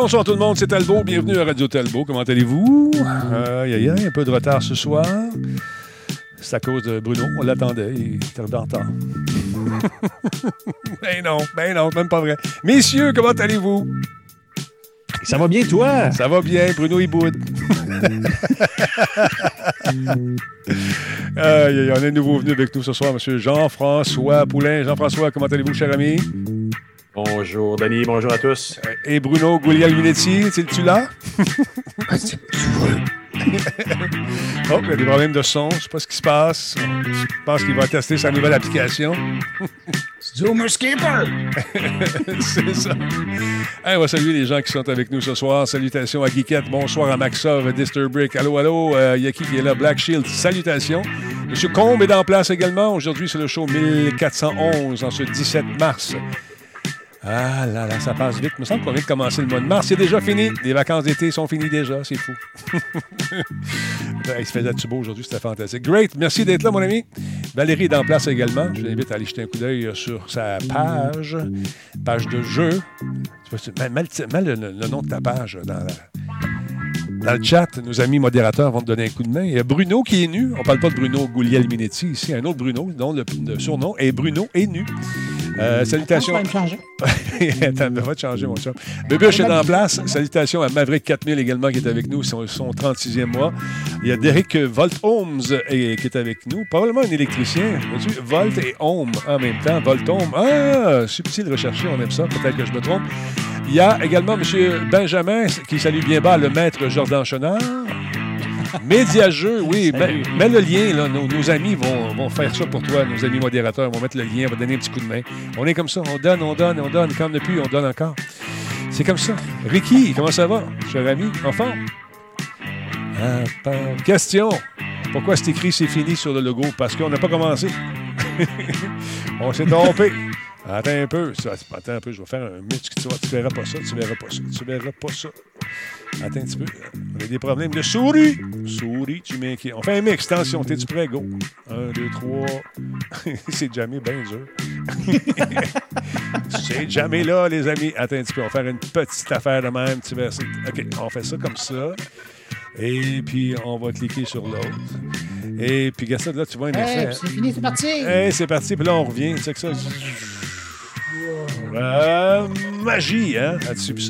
Bonsoir tout le monde, c'est Talbot. Bienvenue à Radio Talbot. Comment allez-vous? Aïe, aïe, aïe, un peu de retard ce soir. C'est à cause de Bruno. On l'attendait. Il était en retard. ben non, ben non, même pas vrai. Messieurs, comment allez-vous? Ça va bien, toi? Ça va bien, Bruno, il boude. Aïe, aïe, on a un nouveau venu avec nous ce soir, M. Jean-François Poulain. Jean-François, comment allez-vous, cher ami? Bonjour, Denis. Bonjour à tous. Euh, Et Bruno Guglielminetti, es-tu là? oh, il y a des problèmes de son. Je sais pas ce qui se passe. Je pense qu'il va tester sa nouvelle application. Zoomer Skipper! C'est ça. Hey, on va saluer les gens qui sont avec nous ce soir. Salutations à Geekette. Bonsoir à Maxov, Disturbrick. Allô, allô. Euh, Il y a qui qui est là? Black Shield. Salutations. Monsieur Combe est en place également. Aujourd'hui, c'est le show 1411 en ce 17 mars. Ah là là, ça passe vite. Il me semble qu'on vient de commencer le mois de mars. C'est déjà fini. Les vacances d'été sont finies déjà. C'est fou. il se faisait du beau aujourd'hui. C'était fantastique. Great. Merci d'être là, mon ami. Valérie est en place également. Je l'invite à aller jeter un coup d'œil sur sa page. Page de jeu. Tu- Mets mets le, le- nom de ta page dans le chat, nos amis modérateurs vont te donner un coup de main. Il y a Bruno qui est nu. On parle pas de Bruno Guglielminetti ici. Un autre Bruno, dont le, le surnom est Bruno est nu. Euh, salutations. Ça va me changer. Attends, va te changer, mon chum. Bébuche est en place. Salutations à Maverick 4000 également qui est avec nous, son, son 36e mois. Il y a Derek Volt Holmes eh, qui est avec nous. Probablement un électricien. Volt et Ohm en même temps. Volt Ohm. Ah, subtil recherché, on aime ça. Peut-être que je me trompe. Il y a également M. Benjamin qui salue bien bas le maître Jordan Chenard. Médiageux, oui. Mets, mets le lien, là. Nos, nos amis vont, vont faire ça pour toi. Nos amis modérateurs vont mettre le lien, vont donner un petit coup de main. On est comme ça. On donne, on donne, on donne. Quand depuis, on donne encore. C'est comme ça. Ricky, comment ça va, cher ami? En forme? Ah, Question. Pourquoi c'est écrit c'est fini sur le logo? Parce qu'on n'a pas commencé. on s'est trompé. Attends un peu. Attends un peu, je vais faire un mix. Tu verras pas ça, tu verras pas ça, tu verras pas ça. Attends un petit peu. On a des problèmes de souris. Souris, tu m'inquiètes. On fait un mix. Attention, t'es-tu prêt? Go. Un, deux, trois. C'est jamais bien dur. C'est jamais là, les amis. Attends un petit peu. On va faire une petite affaire de même. Tu ça. OK, on fait ça comme ça. Et puis, on va cliquer sur l'autre. Et puis, ça, là, tu vois un Hey, effet. c'est fini, c'est parti! Hey, c'est parti. Puis là, on revient. Tu sais que ça. Euh, magie, hein?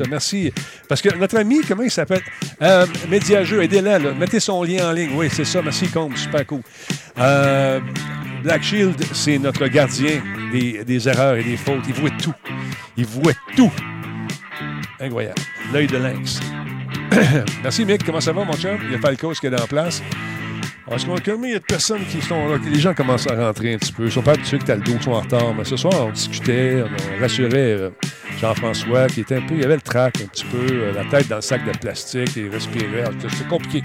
Merci. Parce que notre ami, comment il s'appelle? Euh, Médiageux, aidez-la. Mettez son lien en ligne. Oui, c'est ça. Merci, Combe. Super cool. Euh, Black Shield, c'est notre gardien des, erreurs et des fautes. Il voit tout. Il voit tout. Incroyable. L'œil de lynx. Merci, Mick. Comment ça va, mon chum? Il y a Falcos qui est en place. Est-ce qu'on a il y a de personnes qui sont là, que les gens commencent à rentrer un petit peu. Ils sont pas habitués que Taldo sont en retard. Mais ce soir, on discutait, on rassurait euh, Jean-François qui était un peu. Il avait le trac un petit peu, euh, la tête dans le sac de plastique, et il respirait. C'était compliqué.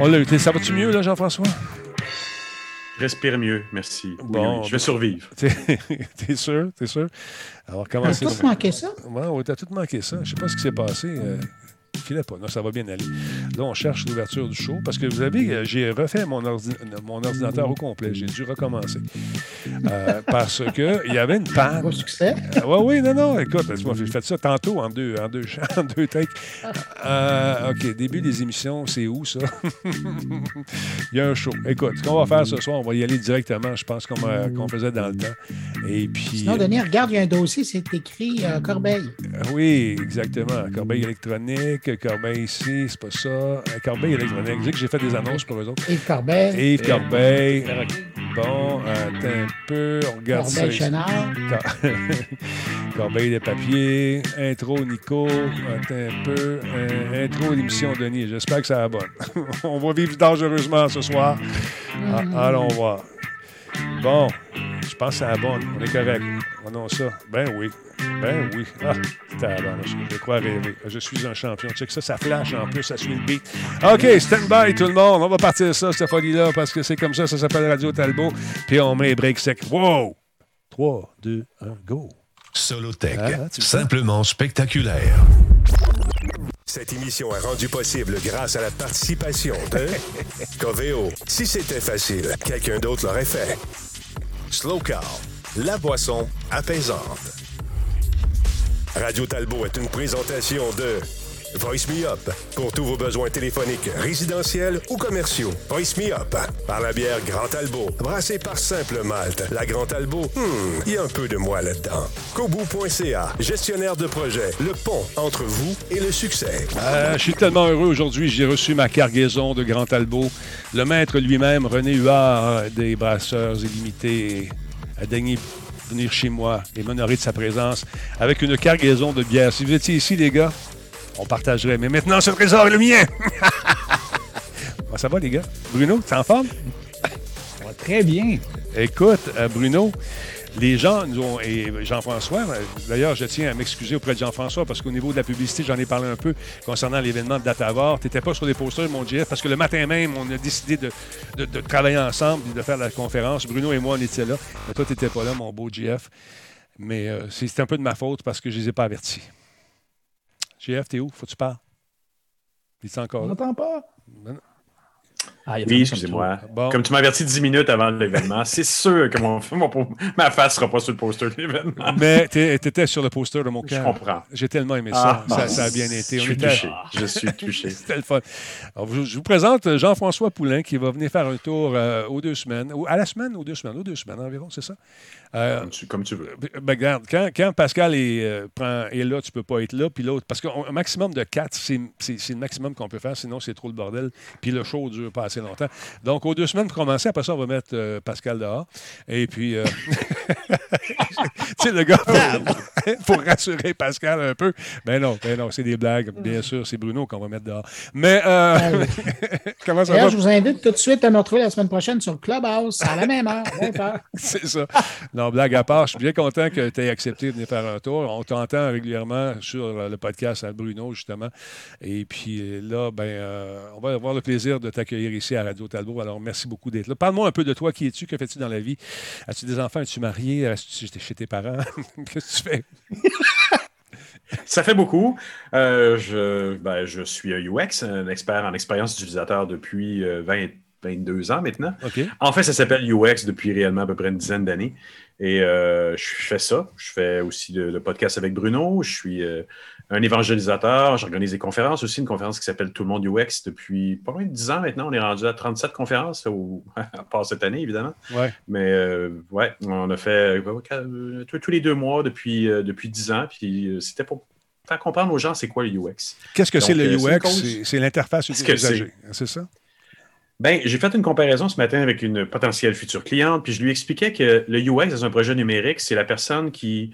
On l'a eu. Ça va-tu mieux, là, Jean-François? Respire mieux, merci. Oui, Bon, oui, je vais survivre. T'es sûr? T'es sûr? Alors, comment On a c'est? tous manqué ça? Ouais, ouais, t'as tout manqué ça. Je sais pas ce qui s'est passé. Euh, filait pas. Non, ça va bien aller. Là, on cherche l'ouverture du show parce que vous savez, euh, j'ai refait mon, ordi- mon ordinateur au complet. J'ai dû recommencer. Euh, parce que il y avait une panne. Gros succès? oui, oui, non, non. Écoute, moi, j'ai fait ça tantôt en deux, en deux, en deux takes. Euh, OK, début des émissions, c'est où ça? il y a un show. Écoute, ce qu'on va faire ce soir, on va y aller directement. Je pense qu'on m'a- qu'on faisait dans le temps. Et puis. Sinon, Denis, regarde, il y a un dossier, c'est écrit euh, Corbeil. Euh, Oui, exactement. Corbeil électronique, Corbeil ici, c'est pas ça. Euh, Corbeil électronique. Je dis que j'ai fait des annonces pour eux autres. Yves Corbeil. Yves Corbeil. Bon, attends un peu, on regarde Corbeil ça. Chenard. Cor- Corbeil de papier, intro Nico, attends un peu, euh, intro l'émission Denis. J'espère que ça va bonne. on va vivre dangereusement ce soir. Ah, allons voir. Bon, je pense que c'est la bonne. On est correct. Prenons ça. Ben oui. Ben oui. Ah, tabarnak, je crois rêver. Je suis un champion. Check ça, ça flash en plus, ça suit le beat. OK, stand by tout le monde. On va partir ça, cette folie-là, parce que c'est comme ça, ça s'appelle Radio Talbot. Puis on met les breaks secs. Wow! 3, 2, 1, go. Solotech, Ah, simplement spectaculaire. Cette émission est rendue possible grâce à la participation de Coveo. Si c'était facile, quelqu'un d'autre l'aurait fait. Slow la boisson apaisante. Radio Talbot est une présentation de Voice Me Up pour tous vos besoins téléphoniques, résidentiels ou commerciaux. Voice Me Up par la bière Grand Talbot, brassée par Simple Malte. La Grand Talbot, hmm, il y a un peu de moi là-dedans. Kobu.ca, gestionnaire de projet, le pont entre vous et le succès. Euh, je suis tellement heureux aujourd'hui. J'ai reçu ma cargaison de Grand Talbot. Le maître lui-même, René Huard, des Brasseurs Illimités, a daigné venir chez moi et m'honorer de sa présence avec une cargaison de bière. Si vous étiez ici, les gars, on partagerait. Mais maintenant, ce trésor est le mien. Comment ça va, les gars? Bruno, t'es en forme? Ça va très bien. Écoute, euh, Bruno, les gens nous ont. Et Jean-François, euh, d'ailleurs, je tiens à m'excuser auprès de Jean-François parce qu'au niveau de la publicité, j'en ai parlé un peu concernant l'événement de Datavor. Tu n'étais pas sur les posters, mon GF, parce que le matin même, on a décidé de, de- de travailler ensemble et de faire la conférence. Bruno et moi, on était là. Mais toi, tu n'étais pas là, mon beau GF. Mais euh, c'est un peu de ma faute parce que je ne les ai pas avertis. GF, t'es où? Faut que tu parles. Il est encore On là? n'entend pas? Ben. Ah, Oui, excusez-moi. Bon. Comme tu m'as averti 10 minutes avant l'événement, c'est sûr que mon, mon- ma face sera pas sur le poster de l'événement. Mais tu étais sur le poster de mon Je cœur. comprends. J'ai tellement aimé ça. Ah, ça. ça a bien été. Je suis était- touché. Je suis touché. C'était le fun. Alors, je, je vous présente Jean-François Poulain qui va venir faire un tour euh, aux deux semaines. Ou à la semaine, aux deux semaines, aux deux semaines environ, c'est ça? Euh, Comme tu, comme tu veux. ben, regarde, quand, quand Pascal est, euh, prend- est là, tu peux pas être là. Puis l'autre, parce qu'un maximum de quatre, c'est c'est- c'est le maximum qu'on peut faire, sinon c'est trop le bordel. Puis le show dure pas assez longtemps. Donc, aux deux semaines pour commencer, après ça, on va mettre euh, Pascal dehors. Et puis, euh, tu sais, le gars, pour, pour rassurer Pascal un peu. Ben non, ben non, c'est des blagues. Bien sûr, c'est Bruno qu'on va mettre dehors. Mais, euh, comment ça va? Je vous invite tout de suite à me retrouver la semaine prochaine sur Clubhouse à la même heure. 20h. C'est ça. Non, blague à part, je suis bien content que tu aies accepté de venir faire un tour. On t'entend régulièrement sur le podcast à Bruno, justement. Et puis euh, là, ben, on va avoir le plaisir de t'accueillir ici à Radio Talbot. Alors, merci beaucoup d'être là. Parle-moi un peu de toi. Qui es-tu? Que fais-tu dans la vie? As-tu des enfants? Es-tu marié? Est-ce que tu es chez tes parents? Qu'est-ce que tu fais? Ça fait beaucoup. Euh, je, ben, je suis UX, un expert en expérience utilisateur depuis euh, 20, 22 ans maintenant. OK. En fait, ça s'appelle UX depuis réellement à peu près une dizaine d'années. Et euh, je fais ça. Je fais aussi le, le podcast avec Bruno. Je suis euh, un évangélisateur. J'organise des conférences aussi, une conférence qui s'appelle Tout le monde UX depuis pas loin de 10 ans maintenant. On est rendu à 37 conférences, au, à part cette année, évidemment. Ouais. Mais euh, ouais, on a fait euh, tous les deux mois depuis, euh, depuis 10 ans. Puis c'était pour faire comprendre aux gens c'est quoi le UX. Qu'est-ce que c'est le UX? C'est- l'interface que utilisager. C'est ça? Ben, j'ai fait une comparaison ce matin avec une potentielle future cliente, puis je lui expliquais que le UX dans un projet numérique, c'est la personne qui,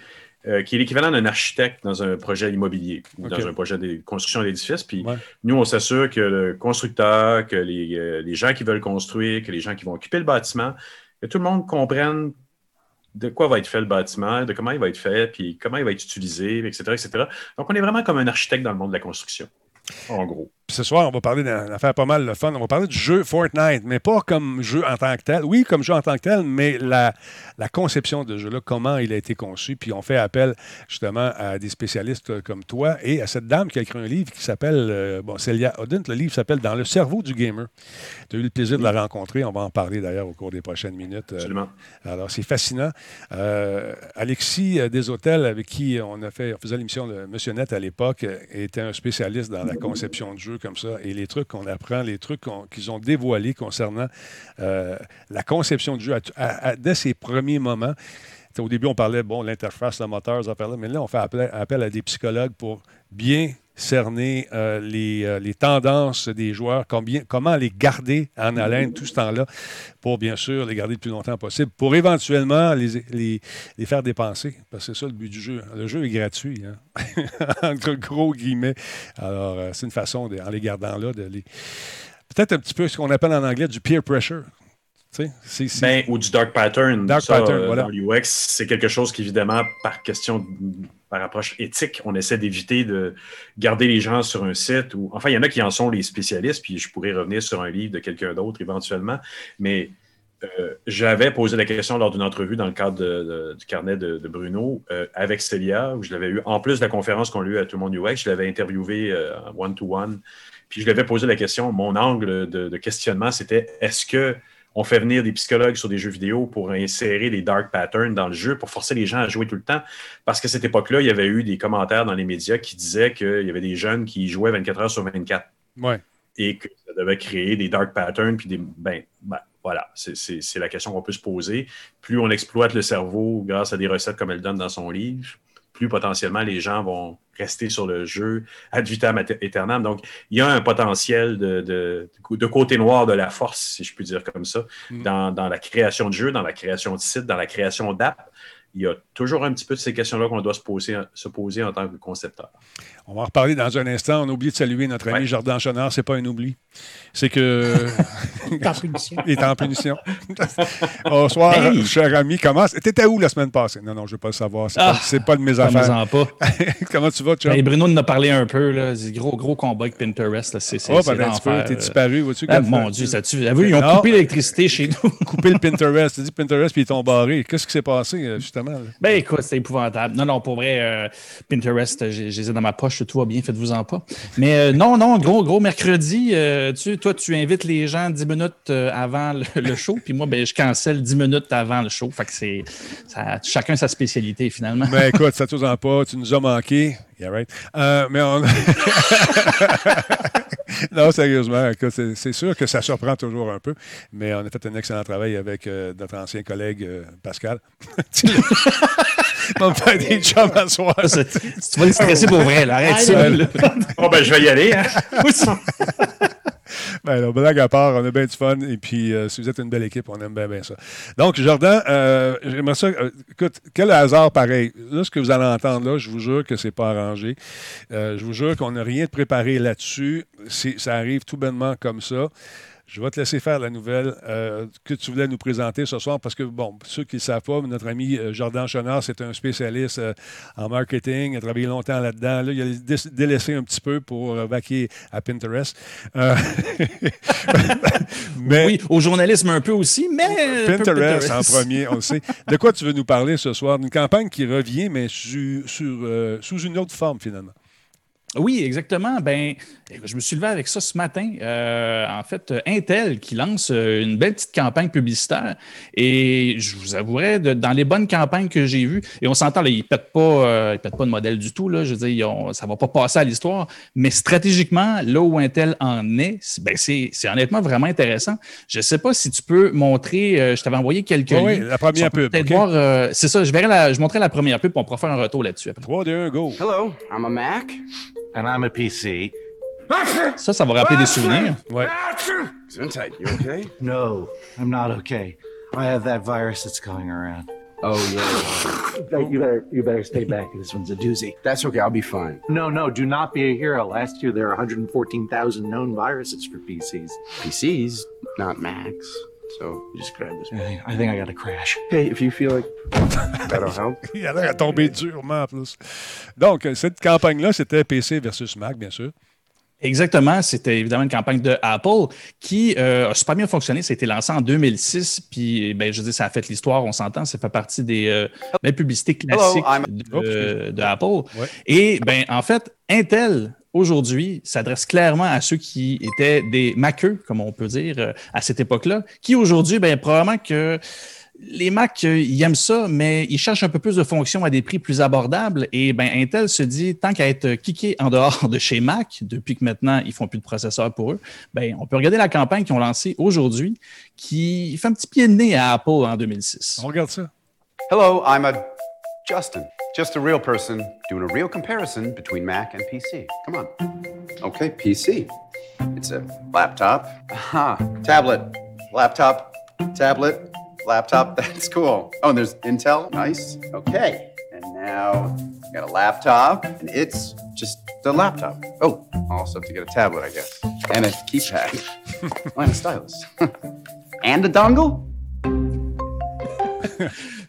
euh, qui est l'équivalent d'un architecte dans un projet immobilier, ou dans un projet de construction d'édifice. Puis Ouais. nous, on s'assure que le constructeur, que les, euh, les gens qui veulent construire, que les gens qui vont occuper le bâtiment, que tout le monde comprenne de quoi va être fait le bâtiment, de comment il va être fait, puis comment il va être utilisé, etc., etc. Donc, on est vraiment comme un architecte dans le monde de la construction, en gros. Puis ce soir, on va parler d'une affaire pas mal le fun. On va parler du jeu Fortnite, mais pas comme jeu en tant que tel. Oui, comme jeu en tant que tel, mais la, la conception de ce jeu-là, comment il a été conçu. Puis on fait appel justement à des spécialistes comme toi et à cette dame qui a écrit un livre qui s'appelle, euh, bon, Celia Odent. Le livre s'appelle Dans le cerveau du gamer. Tu as eu le plaisir de la rencontrer. On va en parler d'ailleurs au cours des prochaines minutes. Euh, Absolument. alors, c'est fascinant. Euh, Alexis Deshôtels, avec qui on a fait, on faisait l'émission de Monsieur Net à l'époque, était un spécialiste dans la conception de jeux comme ça. Et les trucs qu'on apprend, les trucs qu'ils ont dévoilés concernant euh, la conception du jeu dès ses premiers moments. Au début, on parlait, bon, l'interface, le moteur, ça parlait, mais là, on fait appel à des psychologues pour bien cerner euh, les, euh, les tendances des joueurs, combien, comment les garder en haleine tout ce temps-là, pour bien sûr les garder le plus longtemps possible, pour éventuellement les, les, les faire dépenser. Parce que c'est ça le but du jeu. Le jeu est gratuit, hein? entre gros guillemets. Alors, euh, c'est une façon, de- en les gardant là, de les. Peut-être un petit peu ce qu'on appelle en anglais du peer pressure. Ben, ou du dark pattern. Dark Ça, pattern, voilà. Dans l'UX, c'est quelque chose qu'évidemment, par question, de- par approche éthique, on essaie d'éviter de garder les gens sur un site. Ou, enfin, il y en a qui en sont les spécialistes, puis je pourrais revenir sur un livre de quelqu'un d'autre éventuellement. Mais euh, j'avais posé la question lors d'une entrevue dans le cadre du carnet de, Bruno euh, avec Célia, où je l'avais eu, en plus de la conférence qu'on a eue à Tout le monde UX, je l'avais interviewé euh, one-to-one. Puis je lui avais posé la question, mon angle de questionnement, c'était est-ce que on fait venir des psychologues sur des jeux vidéo pour insérer des dark patterns dans le jeu, pour forcer les gens à jouer tout le temps. Parce qu'à cette époque-là, il y avait eu des commentaires dans les médias qui disaient qu'il y avait des jeunes qui jouaient 24 heures sur 24 Ouais. et que ça devait créer des dark patterns. Puis des, ben, ben, voilà, c'est la question qu'on peut se poser. Plus on exploite le cerveau grâce à des recettes comme elle donne dans son livre, plus potentiellement les gens vont rester sur le jeu ad vitam aeternam. Donc, il y a un potentiel de, de, de côté noir de la force, si je puis dire comme ça, Mm. dans, dans la création de jeux, dans la création de sites, dans la création d'apps. Il y a toujours un petit peu de ces questions-là qu'on doit se poser, se poser en tant que concepteur. On va en reparler dans un instant. On a oublié de saluer notre ami Ouais. Jordan Chenard. C'est pas un oubli. C'est que. T'es en punition. Il est en punition. Bonsoir, Hey! cher ami. Comment. T'étais où la semaine passée? Non, non, je ne veux pas le savoir. C'est Ah! pas, c'est pas de mes affaires. Pas. Comment tu vas, Chuck? Ben, Bruno en a parlé un peu. Là. C'est gros, gros combat avec Pinterest. C'est, c'est, Oh, ben, l'enfer, T'es disparu, vois-tu? Ah, quand- mon Dieu, ça vu, ils ont Non. coupé l'électricité chez nous? coupé le Pinterest. Tu dis Pinterest, puis ils t'ont barré. Qu'est-ce qui s'est passé, euh, justement? là? Ben écoute, c'est épouvantable. Non, non, pour vrai, euh, Pinterest, j'ai, j'ai les ai dans ma poche, tout va bien, faites-vous-en pas. Mais euh, non, non, gros, gros mercredi, euh, tu, toi, tu invites les gens 10 minutes euh, avant le, le show, puis moi, ben, je cancelle 10 minutes avant le show. Fait que c'est chacun sa spécialité finalement. Mais écoute, ça ne pas. Tu nous as manqué. Yeah, right. Euh, mais on. non, sérieusement, c'est, sûr que ça surprend toujours un peu. Mais on a fait un excellent travail avec euh, notre ancien collègue euh, Pascal. on va faire des jobs à soir. C'est- tu vas le stresser pour vrai, là. arrête ça. là. Oh, ben, je vais y aller. hein. Ben, là, blague à part, on a bien du fun. Et puis, euh, si vous êtes une belle équipe, on aime bien, bien ça. Donc, Jordan, euh, j'aimerais ça. euh, écoute, quel hasard pareil. Là, ce que vous allez entendre là, je vous jure que c'est pas arrangé. Je vous jure qu'on n'a rien préparé là-dessus. Ça arrive tout bonnement comme ça. Je vais te laisser faire la nouvelle euh, que tu voulais nous présenter ce soir parce que, bon, ceux qui ne savent pas, notre ami euh, Jordan Chenard, c'est un spécialiste euh, en marketing. Il a travaillé longtemps là-dedans. Là, il a dé- délaissé un petit peu pour euh, vaquer à Pinterest. Mais Oui, au journalisme un peu aussi, mais. Pinterest, en premier, on le sait. De quoi tu veux nous parler ce soir? D'une campagne qui revient, mais su- sur, sous une autre forme, finalement. Oui, exactement. Ben, je me suis levé avec ça ce matin. Euh, en fait, Intel qui lance euh, une belle petite campagne publicitaire. Et je vous avouerai, de- dans les bonnes campagnes que j'ai vues, et on s'entend, là, ils ne pètent, pas, euh, ils pètent pas de modèle du tout. Là, je veux dire, ils ont- ça ne va pas passer à l'histoire. Mais stratégiquement, là où Intel en est, c'est- ben, c'est c'est honnêtement vraiment intéressant. Je ne sais pas si tu peux montrer, euh, je t'avais envoyé quelques Oui, liens. la première pub, peut-être OK? voir, euh, c'est ça, je, verrai la, je montrerai la première pub, puis on pourra faire un retour là-dessus après. 3, 2, 1, go! Hello, I'm a Mac. And I'm a PC. Ça, ça va rappeler des souvenirs. Ouais. Gesundheit, you okay? No, I'm not okay. I have that virus that's going around. Oh yeah, You better, you better stay back. This one's a doozy. that's okay. I'll be fine. No, no, do not be a hero. Last year there were 114,000 known viruses for PCs. PCs, not Macs. So you just grab this. I think, I think I got a crash. Hey, if you feel like that'll help. Il a l'air à tomber durement, en plus. Donc, euh, cette campagne-là, c'était PC versus Mac, bien sûr. Exactement, c'était évidemment une campagne de Apple qui euh, a super bien fonctionné. Ça a été lancé en 2006, puis ben, je dire, ça a fait l'histoire, on s'entend, ça fait partie des euh, publicités classiques I'm- de, Apple. Ouais. Et ben en fait, Intel aujourd'hui s'adresse clairement à ceux qui étaient des maqueux, comme on peut dire, euh, à cette époque-là, qui aujourd'hui, ben probablement que les Mac, euh, ils aiment ça, mais ils cherchent un peu plus de fonctions à des prix plus abordables. Et ben, Intel se dit, tant qu'à être kické en dehors de chez Mac, depuis que maintenant ils font plus de processeurs pour eux, ben, on peut regarder la campagne qu'ils ont lancée aujourd'hui, qui fait un petit pied de nez à Apple en 2006. On regarde ça. Hello, I'm a Justin. Just a real person doing a real comparison between Mac and PC. Come on. Okay, PC. It's a laptop. Aha. Tablet. Laptop. Tablet. Laptop. That's cool. Oh, and there's Intel. Nice. Okay. And now I got a laptop, and it's just a laptop. Oh, I'll also have to get a tablet, I guess. And a keypad. and a stylus. and a dongle?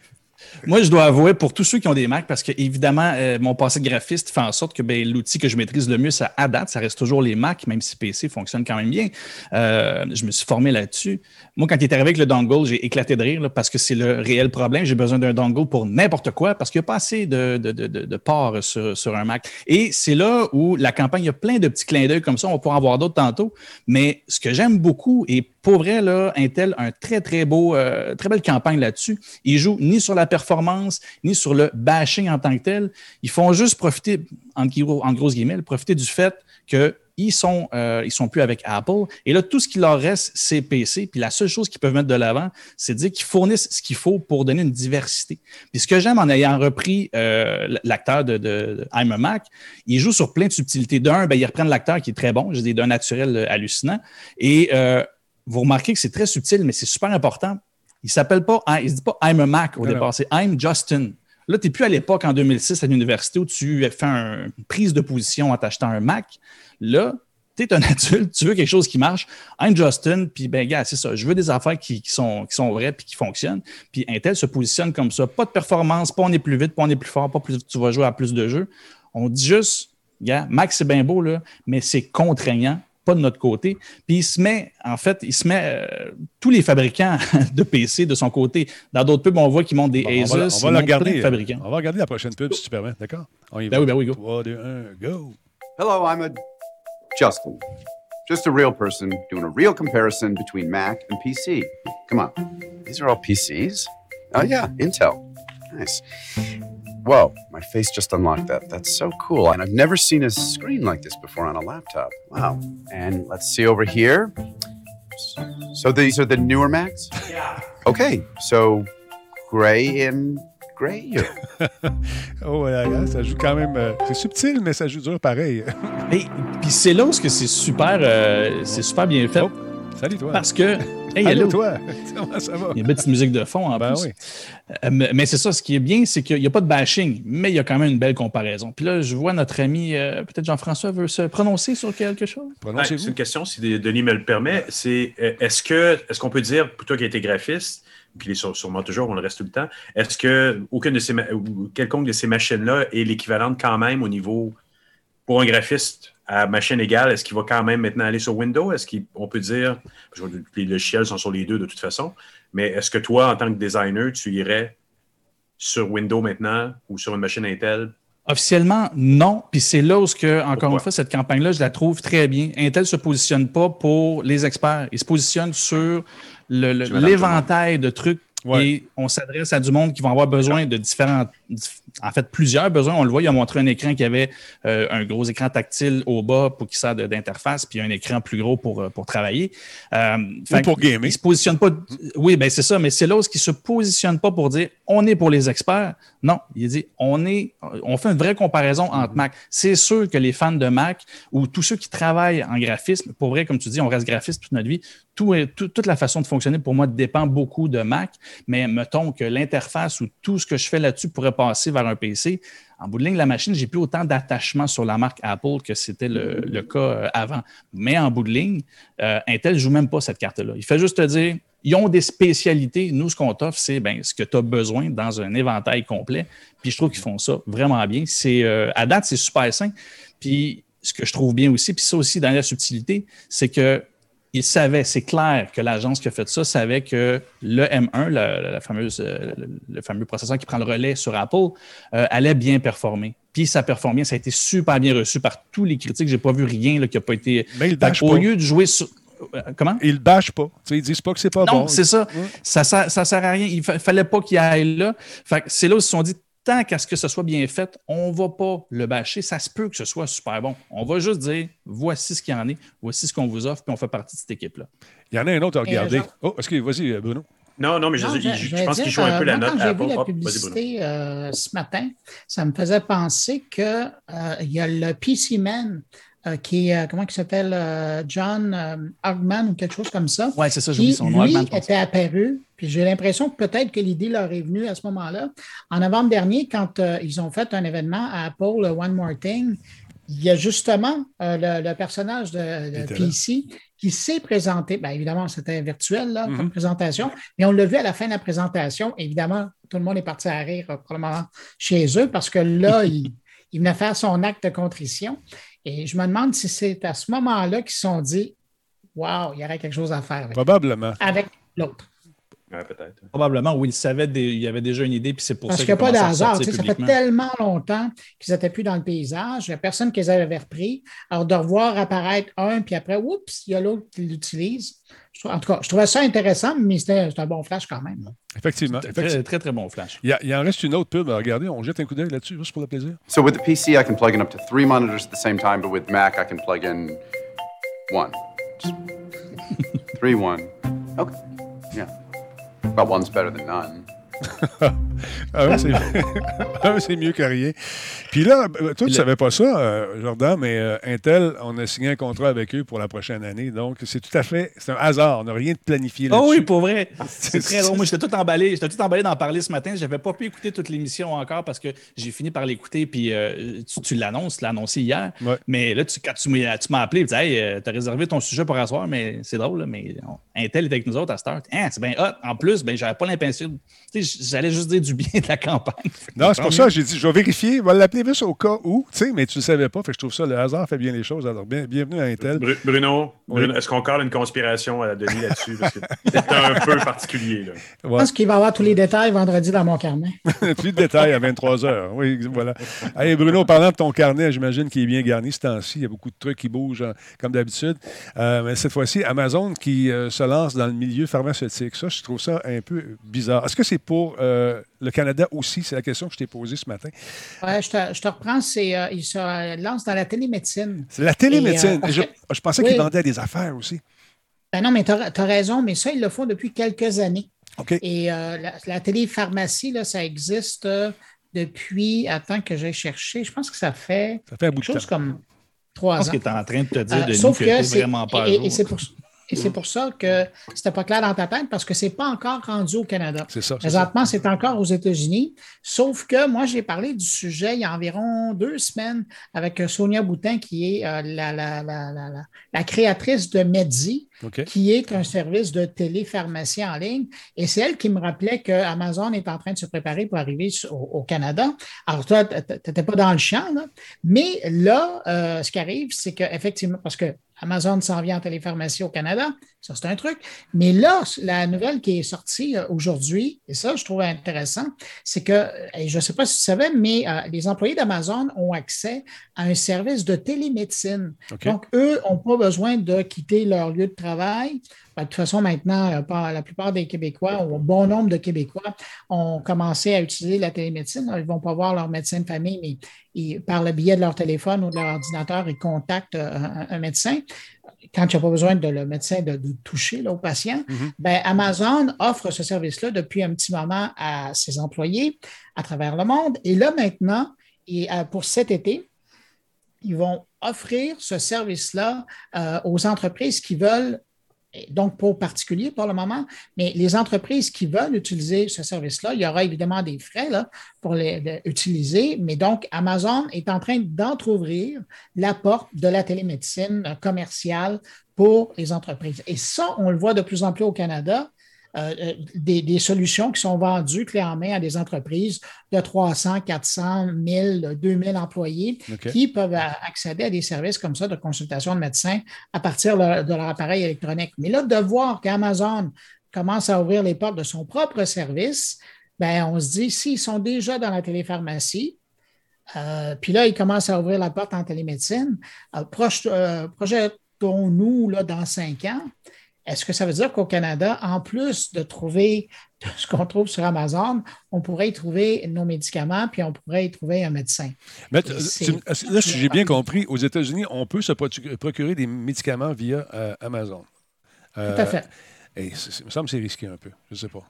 Moi, je dois avouer, pour tous ceux qui ont des Macs, parce que évidemment, euh, mon passé de graphiste fait en sorte que ben, l'outil que je maîtrise le mieux, ça à date, ça reste toujours les Macs, même si PC fonctionne quand même bien. Euh, je me suis formé là-dessus. Moi, quand il est arrivé avec le dongle, j'ai éclaté de rire parce que c'est le réel problème. J'ai besoin d'un dongle pour n'importe quoi parce qu'il n'y a pas assez de, de, ports sur, un Mac. Et c'est là où la campagne, il y a plein de petits clins d'œil comme ça. On pouvoir en voir d'autres tantôt. Mais ce que j'aime beaucoup, et pour vrai, là, Intel a un très, très beau, euh, très belle campagne là-dessus. Ils jouent ni sur la performance, ni sur le bashing en tant que tel. Ils font juste profiter, en, en grosses guillemets, profiter du fait que euh, ils sont plus avec Apple. Et là, tout ce qui leur reste, c'est PC. Puis la seule chose qu'ils peuvent mettre de l'avant, c'est dire qu'ils fournissent ce qu'il faut pour donner une diversité. Puis ce que j'aime en ayant repris euh, l'acteur de, de, I'm a Mac, il joue sur plein de subtilités. D'un, ben, ils reprennent l'acteur qui est très bon, j'ai d'un naturel hallucinant. Et euh, vous remarquez que c'est très subtil, mais c'est super important. Il ne s'appelle pas, il se dit pas I'm a Mac au départ, c'est I'm Justin. Là, tu n'es plus à l'époque en 2006 à l'université où tu fais une prise de position en t'achetant un Mac. Là, tu es un adulte, tu veux quelque chose qui marche. I'm Justin, puis ben, gars, c'est ça. Je veux des affaires qui, sont, qui sont vraies puis qui fonctionnent. Puis Intel se positionne comme ça. Pas de performance, pas on est plus vite, pas on est plus fort, pas plus tu vas jouer à plus de jeux. On dit juste, gars, Mac, c'est bien beau, là, mais c'est contraignant pas de notre côté. Puis il se met, en fait, il se met euh, tous les fabricants de PC de son côté. Dans d'autres pubs, on voit qu'ils montent des bon, Asus. On va, regarder. Fabricants. On va regarder la prochaine pub, si tu permets. D'accord? On y va. Ben oui, ben oui, go. 3, 2, 1, go. Hello, I'm a Justin. Just a real person doing a real comparison between Mac and PC. Come on. These are all PCs? Oh, yeah, Intel. Nice. Whoa, my face just unlocked that. That's so cool. And I've never seen a screen like this before on a laptop. Wow. And let's see over here. So these are the newer Macs? Yeah. Okay, so gray and gray? Oh, oh, ouais, ça joue quand même. Euh, c'est subtil, mais ça joue dur pareil. Et puis c'est là où c'est super, euh, c'est super bien fait. Oh, salut toi. Parce que Hey, hello. toi, comment ça va? Il y a une petite musique de fond en ben plus. Oui. Euh, mais c'est ça, ce qui est bien, c'est qu'il n'y a pas de bashing, mais il y a quand même une belle comparaison. Puis là, je vois notre ami, euh, peut-être Jean-François, veut se prononcer sur quelque chose? Ouais, c'est une question, si Denis me le permet. C'est euh, est-ce que est-ce qu'on peut dire, pour toi qui as été graphiste, puis il est sûrement toujours, on le reste tout le temps, est-ce que aucune de ces quelconque de ces machines-là est l'équivalente quand même au niveau pour un graphiste à machine égale, est-ce qu'il va quand même maintenant aller sur Windows? Est-ce qu'on peut dire, les logiciels sont sur les deux de toute façon, mais est-ce que toi, en tant que designer, tu irais sur Windows maintenant ou sur une machine Intel? Officiellement, non. Puis c'est là où, que, encore une fois, cette campagne-là, je la trouve très bien. Intel ne se positionne pas pour les experts. Il se positionne sur l'éventail de trucs Ouais. Et on s'adresse à du monde qui va avoir besoin de différents, en fait, plusieurs besoins. On le voit, il a montré un écran qui avait euh, un gros écran tactile au bas pour qu'il sert d'interface, puis un écran plus gros pour, euh, pour travailler. Euh, Ou pour gamer. Il se positionne pas. Oui, ben c'est ça, mais c'est là où il se positionne pas pour dire on est pour les experts. Non, il dit on est, on fait une vraie comparaison entre Mac. C'est sûr que les fans de Mac ou tous ceux qui travaillent en graphisme, pour vrai, comme tu dis, on reste graphiste toute notre vie. Tout toute la façon de fonctionner pour moi dépend beaucoup de Mac mais mettons que l'interface ou tout ce que je fais là-dessus pourrait passer vers un PC. En bout de ligne, la machine, j'ai plus autant d'attachement sur la marque Apple que c'était le, cas euh, avant. Mais en bout de ligne, euh, Intel ne joue même pas cette carte-là. Il fait juste te dire, ils ont des spécialités. Nous, ce qu'on t'offre, c'est ben, ce que tu as besoin dans un éventail complet. Puis je trouve qu'ils font ça vraiment bien. C'est, euh, à date, c'est super simple. Puis ce que je trouve bien aussi, puis ça aussi dans la subtilité, c'est que il savait, c'est clair que l'agence qui a fait ça savait que le M1, la, fameuse, euh, le, fameux processeur qui prend le relais sur Apple, euh, allait bien performer. Puis ça performe bien, ça a été super bien reçu par tous les critiques. J'ai pas vu rien là, qui n'a pas été. Mais il bâche Au lieu de jouer sur. Euh, comment? Ils ne bâchent pas. T'sais, ils disent pas que c'est pas bon. Non, c'est ça. Ça, ça. Ça sert à rien. Il ne fallait pas qu'il aille là. Fait c'est là où ils se sont dit tant qu'à ce que ce soit bien fait, on ne va pas le bâcher. Ça se peut que ce soit super bon. On va juste dire voici ce qu'il y en est, voici ce qu'on vous offre, puis on fait partie de cette équipe-là. Il y en a un autre à regarder. Oh, est-ce que vas-y, Bruno? Non, non, mais je, je, pense qu'il joue un peu la note quand j'ai vu la publicité euh, ce matin, ça me faisait penser qu'il euh, y a le PC Man euh, qui est, comment il s'appelle, John Hogman ou quelque chose comme ça. Oui, c'est ça, j'ai son nom. Lui était apparu puis j'ai l'impression que peut-être que l'idée leur est venue à ce moment-là. En novembre dernier, quand euh, ils ont fait un événement à Apple, One More Thing, il y a justement euh, le, personnage de, PC qui s'est présenté. Bien, évidemment, c'était virtuel là, comme mm-hmm. présentation, mais on l'a vu à la fin de la présentation. Évidemment, tout le monde est parti à rire euh, probablement chez eux parce que là, il, il venait faire son acte de contrition. Et je me demande si c'est à ce moment-là qu'ils se sont dit Waouh, il y aurait quelque chose à faire avec, Probablement. avec l'autre. Ouais, peut-être. Probablement, oui, il savait, des- il y avait déjà une idée, puis c'est pour Parce ça qu'il n'y a pas de hasard. tu sais, Ça fait tellement longtemps qu'ils n'étaient plus dans le paysage. Il n'y a personne qui les avait repris. Alors, de revoir apparaître un, puis après, oups, il y a l'autre qui l'utilise. En tout cas, je trouvais ça intéressant, mais c'était un bon flash quand même. là. Effectivement. effectivement. Très, très, très bon flash. Il, y a- il en reste une autre pub à regarder. On jette un coup d'œil là-dessus, juste pour le plaisir. So with the PC, I can plug in up to three monitors at the same time, but with Mac, I can plug in one. Just three, one. Okay. But one's better than none. Ah c'est ah c'est mieux que rien. Puis là, euh, toi, tu ne savais pas ça, euh, Jordan, mais euh, Intel, on a signé un contrat avec eux pour la prochaine année. Donc, c'est tout à fait. C'est un hasard. On n'a rien de planifié Oh là-dessus. oui, pour vrai. C'est très drôle. Moi, j'étais tout emballé. J'étais tout emballé d'en parler ce matin. Je n'avais pas pu écouter toute l'émission encore parce que j'ai fini par l'écouter. Puis euh, tu, tu l'annonces, tu l'as annoncé hier. Ouais. Mais là, tu, quand tu m'as tu m'as appelé, tu hey, tu as réservé ton sujet pour asseoir, mais c'est drôle, là, mais on- Intel est avec nous autres à Start. Hein, c'est bien hot. En plus, ben, j'avais pas l'impression. tu sais, J'allais juste dire du bien de la campagne. Non, c'est pour ça que j'ai dit, je vais vérifier, je vais l'appeler juste au cas où, tu sais, mais tu ne le savais pas. Fait que je trouve ça, le hasard fait bien les choses. Alors, bien- bienvenue à Intel. Bru- Bruno, Oui. Bruno, est-ce qu'on colle une conspiration à Denis là-dessus? Parce que c'est un peu particulier. Là. Je pense qu'il va y avoir tous les détails vendredi dans mon carnet. Plus de détails à 23 h Oui, voilà. Hey, Bruno, parlant de ton carnet, j'imagine qu'il est bien garni ce temps-ci. Il y a beaucoup de trucs qui bougent, hein, comme d'habitude. Euh, mais cette fois-ci, Amazon qui euh, se lance dans le milieu pharmaceutique. Ça, je trouve ça un peu bizarre. Est-ce que c'est pour euh, le Canada aussi? C'est la question que je t'ai posée ce matin. Ouais, je, te, je te reprends, c'est, euh, il se lance dans la télémédecine. C'est la télémédecine. Et, euh, je, je pensais oui. qu'ils vendaient des affaires aussi. Ben non, mais tu as, raison, mais ça, ils le font depuis quelques années. OK. Et euh, la, la télépharmacie, là, ça existe euh, depuis, attends que j'ai cherché, je pense que ça fait Ça fait un bout quelque de chose temps. comme Je trois pense ans. qu'il est en train de te dire, Euh, Denis, sauf que, que t'es c'est vraiment pas à et, jour. et c'est pour, et c'est pour ça que c'était pas clair dans ta tête parce que c'est pas encore rendu au Canada. C'est ça. Présentement, c'est encore aux États-Unis. Sauf que moi, j'ai parlé du sujet il y a environ deux semaines avec euh, Sonia Boutin, qui est euh, la, la- la- la- la- la créatrice de Medzi, qui est un service de télépharmacie en ligne. Et c'est elle qui me rappelait que Amazon est en train de se préparer pour arriver au Canada. Alors, toi, tu n'étais pas dans le champ, là. mais là, euh, ce qui arrive, c'est qu'effectivement, parce que Amazon s'en vient en télépharmacie au Canada, ça c'est un truc. Mais là, la nouvelle qui est sortie euh, aujourd'hui, et ça je trouve intéressant, c'est que, et je ne sais pas si tu savais, mais euh, les employés d'Amazon ont accès à un service de télémédecine. Donc, eux n'ont pas besoin de quitter leur lieu de travail. Ben, de toute façon, maintenant, euh, la plupart des Québécois, ou un bon nombre de Québécois, ont commencé à utiliser la télémédecine. Ils ne vont pas voir leur médecin de famille, mais ils- par le biais de leur téléphone ou de leur ordinateur, ils contactent euh, un, un médecin. Quand il n'y a pas besoin de le médecin de, de toucher là, au patient, ben, Amazon offre ce service-là depuis un petit moment à ses employés à travers le monde. Et là, maintenant, et, euh, pour cet été, ils vont offrir ce service-là euh, aux entreprises qui veulent, donc aux particuliers pour le moment, mais les entreprises qui veulent utiliser ce service-là, il y aura évidemment des frais là, pour utiliser, mais donc Amazon est en train d'entrouvrir la porte de la télémédecine commerciale pour les entreprises. Et ça, on le voit de plus en plus au Canada. Euh, euh, des, des solutions qui sont vendues clé en main à des entreprises de 300, 400, 1000, 2000 employés qui peuvent accéder à des services comme ça de consultation de médecins à partir de, de leur appareil électronique. Mais là, de voir qu'Amazon commence à ouvrir les portes de son propre service, ben, on se dit, s'ils sont déjà dans la télépharmacie, euh, puis là, ils commencent à ouvrir la porte en télémédecine, euh, projetons-nous dans cinq ans, est-ce que ça veut dire qu'au Canada, en plus de trouver ce qu'on trouve sur Amazon, on pourrait y trouver nos médicaments, puis on pourrait y trouver un médecin? Mais, euh, tu- là, si j'ai bien compris, aux États-Unis, on peut se procu- procurer des médicaments via euh, Amazon. Euh, Tout à fait. Et c'est- c'est- il me semble que c'est risqué un peu. Je ne sais pas.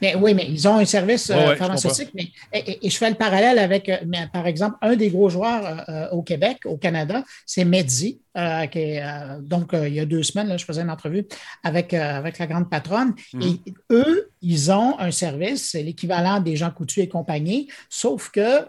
Mais oui, mais ils ont un service euh, Ouais, pharmaceutique. Mais, et, je fais le parallèle avec, euh, mais, par exemple, un des gros joueurs euh, au Québec, au Canada, c'est Medzi. euh, qui est, donc, il y a deux semaines, là, je faisais une entrevue avec, avec la grande patronne. Mhm. Et eux, ils ont un service, c'est l'équivalent des gens coutus et compagnie, sauf que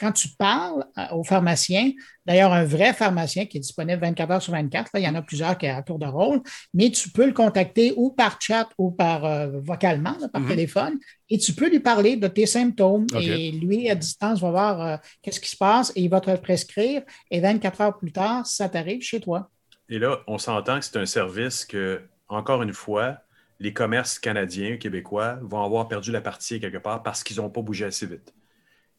quand tu parles euh, au pharmacien, d'ailleurs, un vrai pharmacien qui est disponible 24 heures sur 24, là, il y en a plusieurs qui sont à tour de rôle, mais tu peux le contacter ou par chat ou par vocalement là, par Mhm. téléphone et tu peux lui parler de tes symptômes. Et lui, à distance, va voir euh, qu'est-ce qui se passe et il va te le prescrire. Et 24 heures plus tard, ça t'arrive chez toi. Et là, on s'entend que c'est un service que, encore une fois, les commerces canadiens, québécois vont avoir perdu la partie quelque part parce qu'ils n'ont pas bougé assez vite.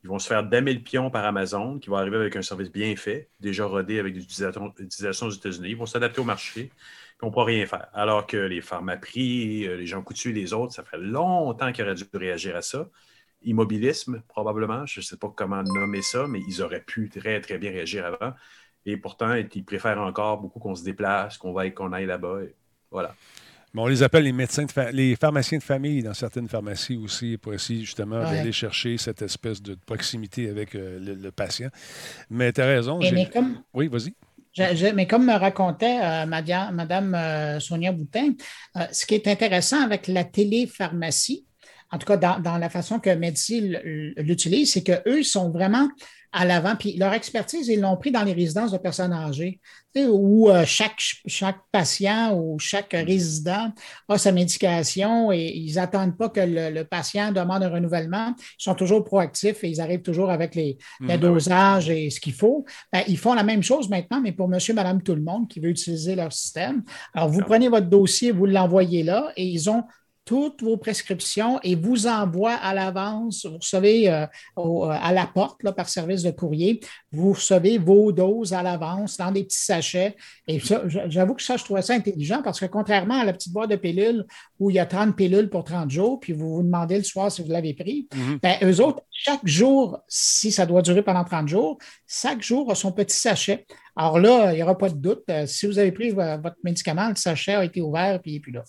Ils vont se faire damer le pion par Amazon, qui va arriver avec un service bien fait, déjà rodé avec des utilisations aux États-Unis. Ils vont s'adapter au marché, puis on ne pourra rien faire. Alors que les pharmaprix, euh, les gens coutus les autres, ça fait longtemps qu'ils auraient dû réagir à ça. Immobilisme, probablement. Je ne sais pas comment nommer ça, mais ils auraient pu très, très bien réagir avant. Et pourtant, ils préfèrent encore beaucoup qu'on se déplace, qu'on va qu'on aille là-bas. Voilà. Mais on les appelle les médecins, de les pharmaciens de famille dans certaines pharmacies aussi, pour essayer justement Ouais. d'aller chercher cette espèce de proximité avec euh, le, le patient. Mais tu as raison. Mais comme, Oui, vas-y. Mais comme me racontait euh, Madame euh, Sonia Boutin, euh, ce qui est intéressant avec la télépharmacie, en tout cas dans, la façon que Medici l'utilise, c'est qu'eux, sont vraiment à l'avant. Puis leur expertise, ils l'ont pris dans les résidences de personnes âgées, tu sais, où euh, chaque, chaque patient ou chaque résident a sa médication et ils n'attendent pas que le, le patient demande un renouvellement. Ils sont toujours proactifs et ils arrivent toujours avec les, les Mhm. dosages et ce qu'il faut. Ben, ils font la même chose maintenant, mais pour monsieur, madame, tout le monde qui veut utiliser leur système. Alors, vous prenez votre dossier, vous l'envoyez là et ils ont toutes vos prescriptions et vous envoient à l'avance, vous recevez euh, au- à la porte là, par service de courrier, vous recevez vos doses à l'avance dans des petits sachets. Et ça, j'avoue que ça, je trouvais ça intelligent parce que contrairement à la petite boîte de pilules où il y a 30 pilules pour 30 jours, puis vous vous demandez le soir si vous l'avez pris, Mhm. ben, eux autres, chaque jour, si ça doit durer pendant 30 jours, chaque jour a son petit sachet. Alors là, il n'y aura pas de doute. euh, si vous avez pris vo- votre médicament, le sachet a été ouvert puis il n'est plus là.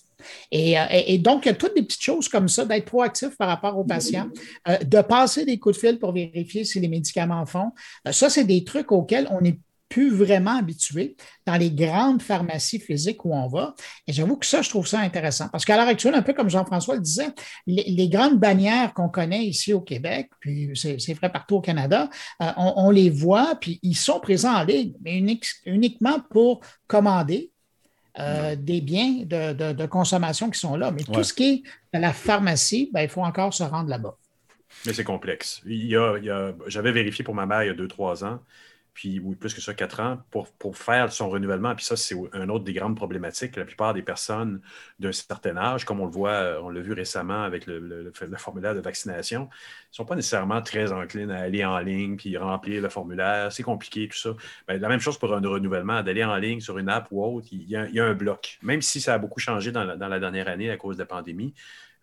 Et, euh, et- donc, il y a toutes des petites choses comme ça, d'être proactif par rapport aux patients, euh, de passer des coups de fil pour vérifier si les médicaments font. Ça, c'est des trucs auxquels on n'est plus vraiment habitué dans les grandes pharmacies physiques où on va. Et j'avoue que ça, je trouve ça intéressant. Parce qu'à l'heure actuelle, un peu comme Jean-François le disait, les, les grandes bannières qu'on connaît ici au Québec, puis c'est vrai partout au Canada, euh, on, on les voit, puis ils sont présents en ligne, mais unique- uniquement pour commander euh, des biens de, de- de consommation qui sont là. Mais Ouais. tout ce qui est de la pharmacie, ben, il faut encore se rendre là-bas. Mais c'est complexe. Il y a, il y a- J'avais vérifié pour ma mère il y a 2-3 ans, puis oui, plus que ça, 4 ans, pour, faire son renouvellement. Puis ça, c'est un autre des grandes problématiques. La plupart des personnes d'un certain âge, comme on le voit, on l'a vu récemment avec le, formulaire de vaccination, ne sont pas nécessairement très enclines à aller en ligne puis remplir le formulaire. C'est compliqué, tout ça. Ben, la même chose pour un renouvellement, d'aller en ligne sur une app ou autre, il y a, un bloc. Même si ça a beaucoup changé dans la, dans la dernière année à cause de la pandémie,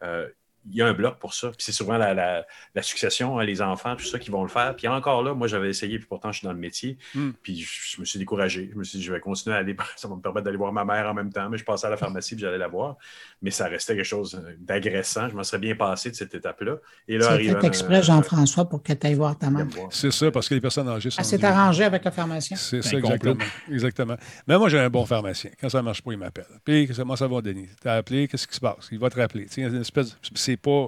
euh, il y a un bloc pour ça. Puis c'est souvent la, la- la succession, hein, les enfants, tout ça qui vont le faire. Puis encore là, moi, j'avais essayé, puis pourtant, je suis dans le métier. Hmm. Puis je, je me suis découragé. Je me suis dit, je vais continuer à aller. Ça va me permettre d'aller voir ma mère en même temps. Mais je passais à la pharmacie, puis j'allais la voir. Mais ça restait quelque chose d'agressant. Je m'en serais bien passé de cette étape-là. Et là, C'est arrive fait exprès, Jean-François, pour que tu ailles voir ta mère. C'est ça, parce que les personnes âgées sont. Elle s'est arrangée avec le pharmacien. C'est C'est ça, exactement. exactement. Mais moi, j'ai un bon pharmacien. Quand ça ne marche pas, il m'appelle. Puis, comment ça va, Denis? T'as appelé, qu'est-ce qui se passe? Il va te rappeler. Tu C'est pas.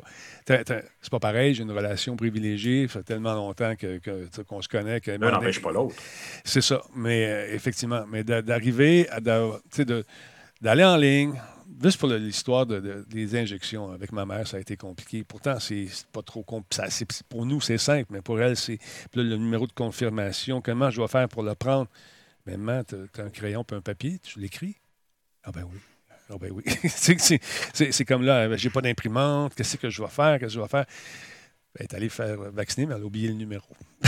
C'est pas pareil, j'ai une relation privilégiée. Ça fait tellement longtemps que- que- qu'on se connaît. que- L'un n'empêche pas l'autre. C'est ça. Mais euh, effectivement, mais d'a- d'arriver à d'aller en ligne, juste pour l'histoire de, de- des injections avec ma mère, ça a été compliqué. Pourtant, c'est pas trop compliqué. Pour nous, c'est simple, mais pour elle, c'est le numéro de confirmation. Comment je dois faire pour le prendre? Mais maman, tu as un crayon et un papier, tu l'écris? Ah ben oui. Ah ben oui. C'est- comme là, j'ai pas d'imprimante, qu'est-ce que je dois faire? Qu'est-ce que je dois faire? Ben, elle est allée faire vacciner, mais elle a oublié le numéro.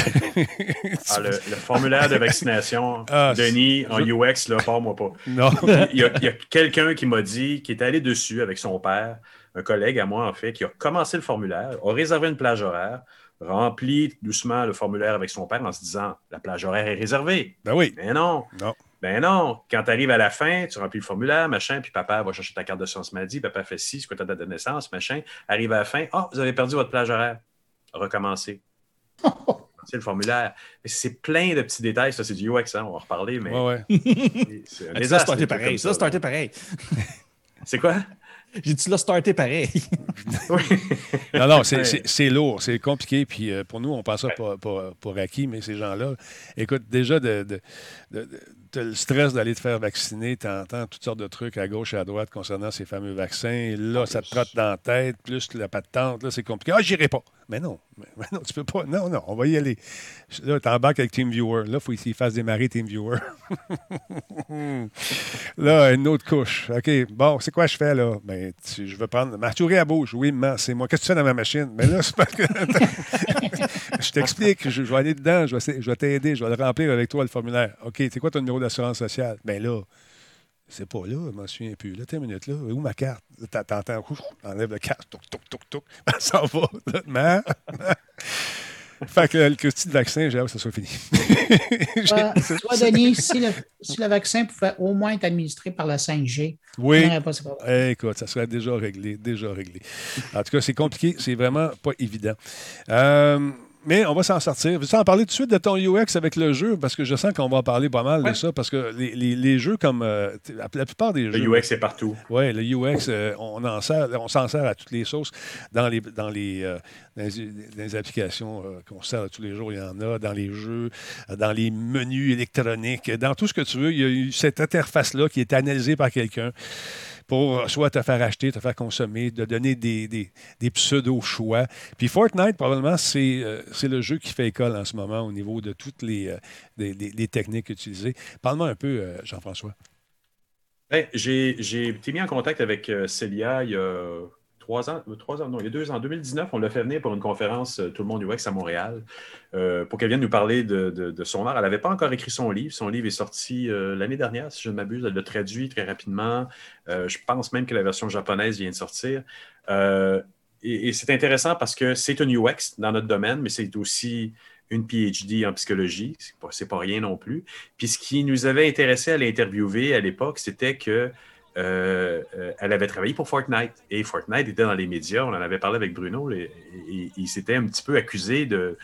Ah, le, le formulaire de vaccination, Ah, Denis, en UX, là, pas moi pas. non. Il y a, il y a quelqu'un qui m'a dit, qui est allé dessus avec son père, un collègue à moi en fait, qui a commencé le formulaire, a réservé une plage horaire, rempli doucement le formulaire avec son père en se disant la plage horaire est réservée. Ben oui. Mais non. Non. Ben non. Quand tu arrives à la fin, tu remplis le formulaire, machin, puis papa va chercher ta carte de sciences maladie, papa fait ci, c'est quoi ta date de naissance, machin. Arrive à la fin, ah, vous avez perdu votre plage horaire. Recommencer. C'est le formulaire. Mais C'est plein de petits détails. Ça, c'est du UX, hein, on va en reparler, mais Ouais, ouais. c'est un Ça, désastre, trucs pareil. Ça, pareil. C'est quoi? J'ai dit là, starté pareil. Oui. Non, non, c'est- c'est c'est lourd, c'est compliqué. Puis euh, pour nous, on passe ça pour, pour, pour acquis, mais ces gens-là, écoute, déjà, de, de- de- de- tu as le stress d'aller te faire vacciner, tu entends toutes sortes de trucs à gauche et à droite concernant ces fameux vaccins. Et là, ça te trotte dans la tête, plus la patente, là, c'est compliqué. Ah, j'irai pas. Mais non, mais, mais non, tu peux pas. Non, non, on va y aller. Là, tu embarques avec TeamViewer. Là, il faut qu'il fasse démarrer TeamViewer. là, une autre couche. OK, bon, c'est quoi je fais là? Ben, tu- je veux prendre ma souris à bouche. Oui, c'est moi. Qu'est-ce que tu fais dans ma machine? Mais là, c'est parce que. je t'explique. Je, je vais aller dedans. Je vais, essayer- je vais t'aider. Je vais le remplir avec toi, le formulaire. OK, c'est quoi ton numéro d'assurance sociale? Ben là, c'est pas là, je m'en souviens plus. Là, t'as une minute, là. Où ma carte? T'entends, enlève la carte, toc, toc, toc, toc. Ça s'en va. Là, fait que le petit vaccin, j'ai hâte que ça soit fini. Soit, Denis, si le, si le vaccin pouvait au moins être administré par la 5G, on oui. pas. Eh, écoute, ça serait déjà réglé, déjà réglé. En tout cas, c'est compliqué, c'est vraiment pas évident. Euh, mais on va s'en sortir. Veux-tu en parler tout de suite de ton UX avec le jeu? Parce que je sens qu'on va en parler pas mal Ouais. de ça. Parce que les, les- les jeux comme. euh, la, la plupart des Le jeux. UX est partout. Oui, le UX, euh, on en sert, on s'en sert à toutes les sauces. Dans les, dans les, euh, dans les, dans les applications euh, qu'on sert à tous les jours, il y en a. Dans les jeux, dans les menus électroniques, dans tout ce que tu veux, il y a eu cette interface-là qui est analysée par quelqu'un pour euh, soit te faire acheter, te faire consommer, de donner des, des, pseudo-choix. Puis Fortnite, probablement, c'est euh, le jeu qui fait école en ce moment au niveau de toutes les, euh, techniques utilisées. Parle-moi un peu, euh, Jean-François. Ben, j'ai été mis en contact avec Célia il y a trois ans, euh, trois ans, non, il y a deux ans. En 2019, on l'a fait venir pour une conférence euh, Tout le monde UX à Montréal euh, pour qu'elle vienne nous parler de, son art. Elle n'avait pas encore écrit son livre. Son livre est sorti l'année dernière, si je ne m'abuse. Elle l'a traduit très rapidement. Je pense même que la version japonaise vient de sortir. Et c'est intéressant parce que c'est un UX dans notre domaine, mais c'est aussi une PhD en psychologie. C'est pas, pas rien non plus. Puis ce qui nous avait intéressé à l'interviewer à l'époque, c'était que euh, euh, elle avait travaillé pour Fortnite et Fortnite était dans les médias. On en avait parlé avec Bruno et, il s'était un petit peu accusé de,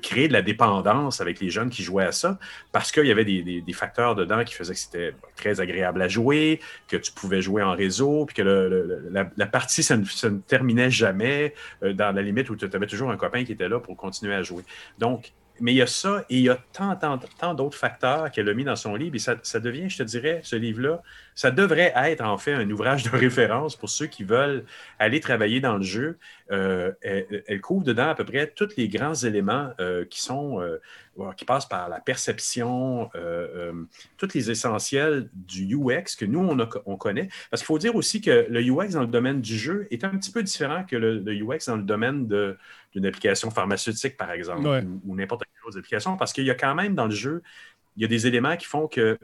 créer de la dépendance avec les jeunes qui jouaient à ça parce qu'il y avait des, facteurs dedans qui faisaient que c'était très agréable à jouer, que tu pouvais jouer en réseau, puis que la, partie, ça ne, terminait jamais euh, dans la limite où tu avais toujours un copain qui était là pour continuer à jouer. Donc, mais il y a ça et il y a tant, tant, tant d'autres facteurs qu'elle a mis dans son livre et ça devient, je te dirais, ce livre-là, ça devrait être en fait un ouvrage de référence pour ceux qui veulent aller travailler dans le jeu. Euh, elle, elle couvre dedans à peu près tous les grands éléments euh, qui sont euh, qui passent par la perception, tous les essentiels du UX que nous, on, a- on connaît. Parce qu'il faut dire aussi que le UX dans le domaine du jeu est un petit peu différent que le, le UX dans le domaine d'une application pharmaceutique, par exemple, Ouais. ou, ou n'importe quelle autre application, parce qu'il y a quand même dans le jeu, il y a des éléments qui font que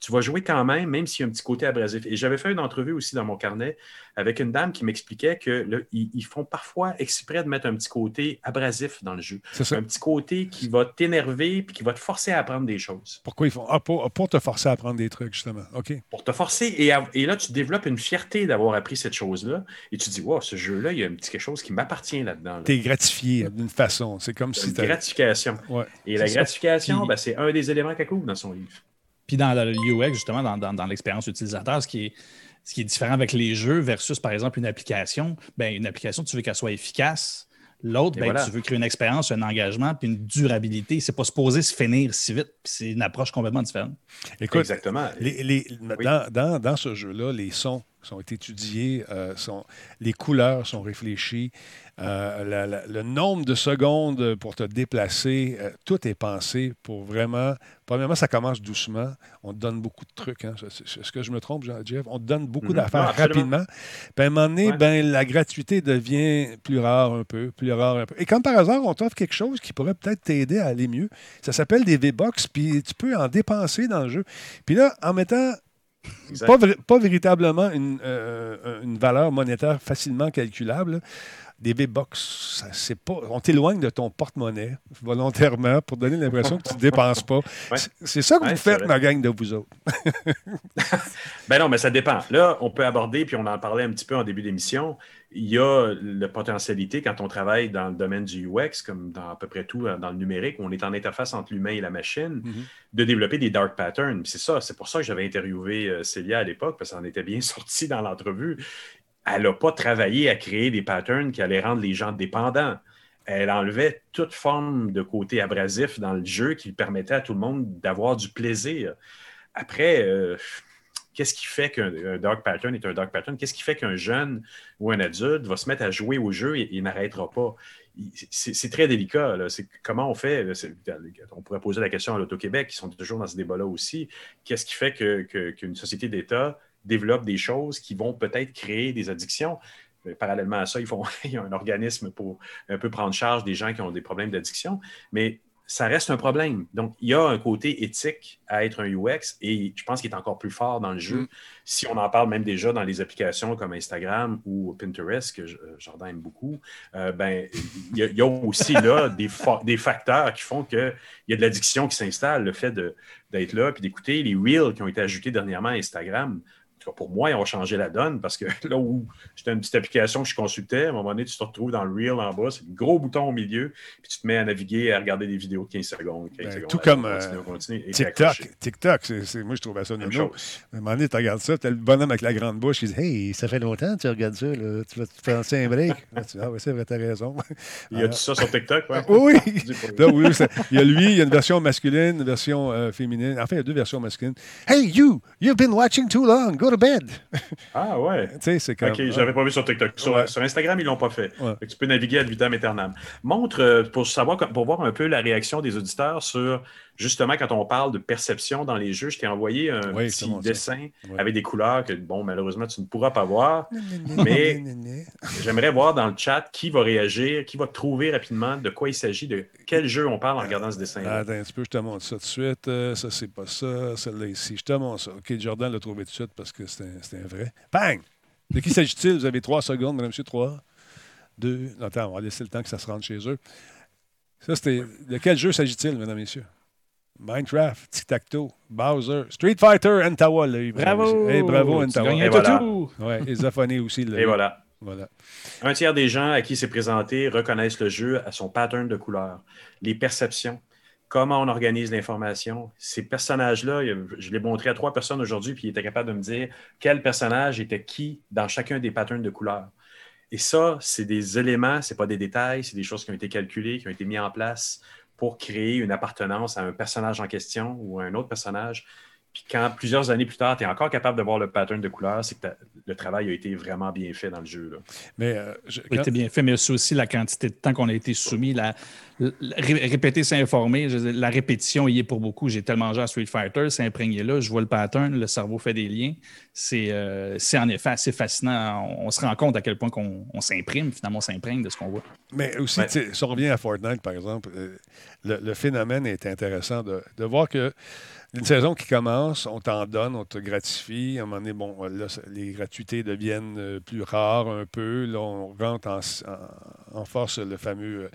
tu vas jouer quand même, même s'il y a un petit côté abrasif. Et j'avais fait une entrevue aussi dans mon carnet avec une dame qui m'expliquait que le- ils, ils font parfois exprès de mettre un petit côté abrasif dans le jeu. C'est ça. Un petit côté qui va t'énerver puis qui va te forcer à apprendre des choses. Pourquoi ils font. Ah, pour, pour te forcer à apprendre des trucs, justement. OK. Pour te forcer. Et, à- et là, tu développes une fierté d'avoir appris cette chose-là. Et tu dis, wow, ce jeu-là, il y a un petit quelque chose qui m'appartient là-dedans. là. T'es gratifié d'une façon. C'est comme si t'as- gratification. Ouais. Et la ça. gratification, ben, c'est un des éléments qu'elle couvre dans son livre. Puis dans le UX, justement, dans, dans- dans l'expérience utilisateur, ce qui, est, ce qui est différent avec les jeux versus, par exemple, une application, ben, une application, tu veux qu'elle soit efficace. L'autre, ben, voilà. tu veux créer une expérience, un engagement, puis une durabilité. C'est pas supposé se finir si vite. Puis c'est une approche complètement différente. Écoute, Exactement. les- les- dans, dans- dans ce jeu-là, les sons sont étudiés, euh, sont, les couleurs sont réfléchies, euh, la- la- le nombre de secondes pour te déplacer, euh, tout est pensé pour vraiment. Premièrement, ça commence doucement. On te donne beaucoup de trucs. hein. Est-ce que je me trompe, Jeff? On te donne beaucoup Mhm. d'affaires rapidement. Puis à un moment donné, Ouais. ben, la gratuité devient plus rare un peu, plus rare un peu. Et comme par hasard, on t'offre quelque chose qui pourrait peut-être t'aider à aller mieux. Ça s'appelle des V-Box, puis tu peux en dépenser dans le jeu. Puis là, en mettant. Pas, véritablement une, euh, une valeur monétaire facilement calculable. Des V-Box, ça, c'est pas. On t'éloigne de ton porte-monnaie volontairement pour donner l'impression que tu ne dépenses pas. Ouais. C'est- ça que Ouais, vous faites, ma gang de vous autres. Ben non, mais ça dépend. Là, on peut aborder, puis on en parlait un petit peu en début d'émission, il y a la potentialité quand on travaille dans le domaine du UX, comme dans à peu près tout euh, dans le numérique, où on est en interface entre l'humain et la machine, Mhm. de développer des dark patterns. C'est ça, c'est pour ça que j'avais interviewé euh, Célia à l'époque, parce en était bien sortie dans l'entrevue. Elle n'a pas travaillé à créer des patterns qui allaient rendre les gens dépendants. elle enlevait toute forme de côté abrasif dans le jeu qui permettait à tout le monde d'avoir du plaisir. Après, euh, qu'est-ce qui fait qu'un dark pattern est un dark pattern? Qu'est-ce qui fait qu'un jeune ou un adulte va se mettre à jouer au jeu et, n'arrêtera pas? C'est très délicat. Comment on fait? on pourrait poser la question à l'Auto-Québec, qui sont toujours dans ce débat-là aussi. Qu'est-ce qui fait qu'une société d'État développe des choses qui vont peut-être créer des addictions? parallèlement à ça, ils font, il y a un organisme pour un peu prendre charge des gens qui ont des problèmes d'addiction. Mais ça reste un problème. Donc, il y a un côté éthique à être un UX et je pense qu'il est encore plus fort dans le jeu. Mm. Si on en parle même déjà dans les applications comme Instagram ou Pinterest, que Jordan aime beaucoup, euh, ben, il y, a, aussi là des, des, facteurs qui font qu'il y a de l'addiction qui s'installe. Le fait d'être là puis d'écouter les Reels qui ont été ajoutés dernièrement à Instagram pour moi, ils ont changé la donne parce que là où c'était une petite application que je consultais, à un moment donné, tu te retrouves dans le reel en bas, c'est un gros bouton au milieu, puis tu te mets à naviguer, à regarder des vidéos de 15 secondes. Ben, tout comme euh, TikTok. TikTok, moi, je trouvais ça nono. À un moment donné, tu regardes ça, tu as le bonhomme avec la grande bouche qui dit Hey, ça fait longtemps que tu regardes ça, là. tu vas te faire un break. ah, oui, c'est vrai, tu as raison. Il y a tout ça sur TikTok, ouais. Oui, oui il y a lui, il y a une version masculine, une version euh, féminine. Enfin, il y a deux versions masculines. Hey, you, you've been watching too long. Go to bed. Ah ouais. tu sais, c'est comme. OK, j'avais pas vu sur TikTok. Sur, Instagram, ils l'ont pas fait. tu peux naviguer ad vitam aeternam. Montre, euh, pour savoir, pour voir un peu la réaction des auditeurs sur justement, quand on parle de perception dans les jeux, je t'ai envoyé un petit dessin avec des couleurs que, bon, malheureusement, tu ne pourras pas voir. mais j'aimerais voir dans le chat qui va réagir, qui va trouver rapidement de quoi il s'agit, de quel jeu on parle en regardant ce dessin. -là. Attends un petit peu, je te montre ça tout de suite. Euh, ça, c'est pas ça. Celle-là ici. Je te montre ça. OK, Jordan l'a trouvé tout de suite parce que c'était un vrai. Bang! De qui s'agit-il? Vous avez trois secondes, madame, monsieur, trois, deux. Attends, on va laisser le temps que ça se rende chez eux. Ça, c'était. De quel jeu s'agit-il, mesdames, messieurs? Minecraft, Tic-Tac-Toe, Bowser, Street Fighter, Antawa. Bravo! Hey, bravo, Antawa. Et voilà. Ouais, aussi. Et voilà. voilà. Un tiers des gens à qui c'est présenté reconnaissent le jeu à son pattern de couleurs, les perceptions, comment on organise l'information. Ces personnages-là, je l'ai montré à trois personnes aujourd'hui, puis ils étaient capables de me dire quel personnage était qui dans chacun des patterns de couleurs. Et ça, c'est des éléments, ce pas des détails, c'est des choses qui ont été calculées, qui ont été mises en place pour créer une appartenance à un personnage en question ou à un autre personnage. Puis quand plusieurs années plus tard, tu es encore capable de voir le pattern de couleur, c'est que le travail a été vraiment bien fait dans le jeu. Là. Mais euh, été bien fait, mais c'est aussi la quantité de temps qu'on a été soumis, la, répéter, s'informer. La répétition y est pour beaucoup. J'ai tellement joué à Street Fighter, c'est imprégné là, je vois le pattern, le cerveau fait des liens. C'est euh, en effet assez fascinant. On, se rend compte à quel point on, s'imprime, finalement, on s'imprègne de ce qu'on voit. Mais aussi, si on revient à Fortnite, par exemple, euh, le, phénomène est intéressant de, de voir que une saison qui commence, on t'en donne, on te gratifie. À un moment donné, bon, là, les gratuités deviennent euh, plus rares un peu. Là, on rentre en, force le fameux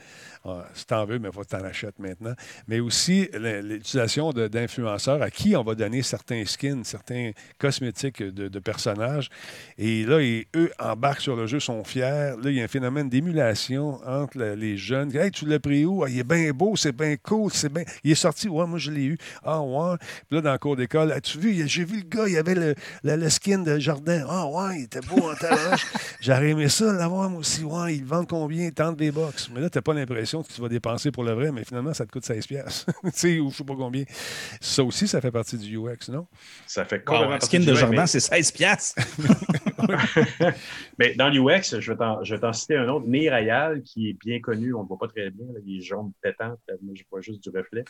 euh, si t'en veux, mais faut que t'en achètes maintenant. Mais aussi l'utilisation d'influenceurs à qui on va donner certains skins, certains cosmétiques de, personnages. Et là, eux embarquent sur le jeu, sont fiers. Là, il y a un phénomène d'émulation entre les jeunes. Hey, tu l'as pris où? Ah, il est bien beau, c'est bien cool, c'est bien. Il est sorti, ouais, moi je l'ai eu. Ah, ouais. Puis là, dans le cours d'école, as-tu vu, j'ai vu le gars, il avait le, le, skin de jardin. Ah, ouais, il était beau en talent. J'aurais aimé ça, l'avoir, moi aussi. Ouais, il vend combien? Tant des box. Mais là, t'as pas l'impression que tu vas dépenser pour le vrai, mais finalement, ça te coûte 16 pièces. tu sais, ou je sais pas combien. Ça aussi, ça fait partie du UX, non? Ça fait complètement Un skin de jardin, c'est 16 pièces. mais dans l'UX, je vais t'en citer un autre, Nirayal, qui est bien connu, on ne le voit pas très bien, il est jaune pétant, mais je vois juste du reflet,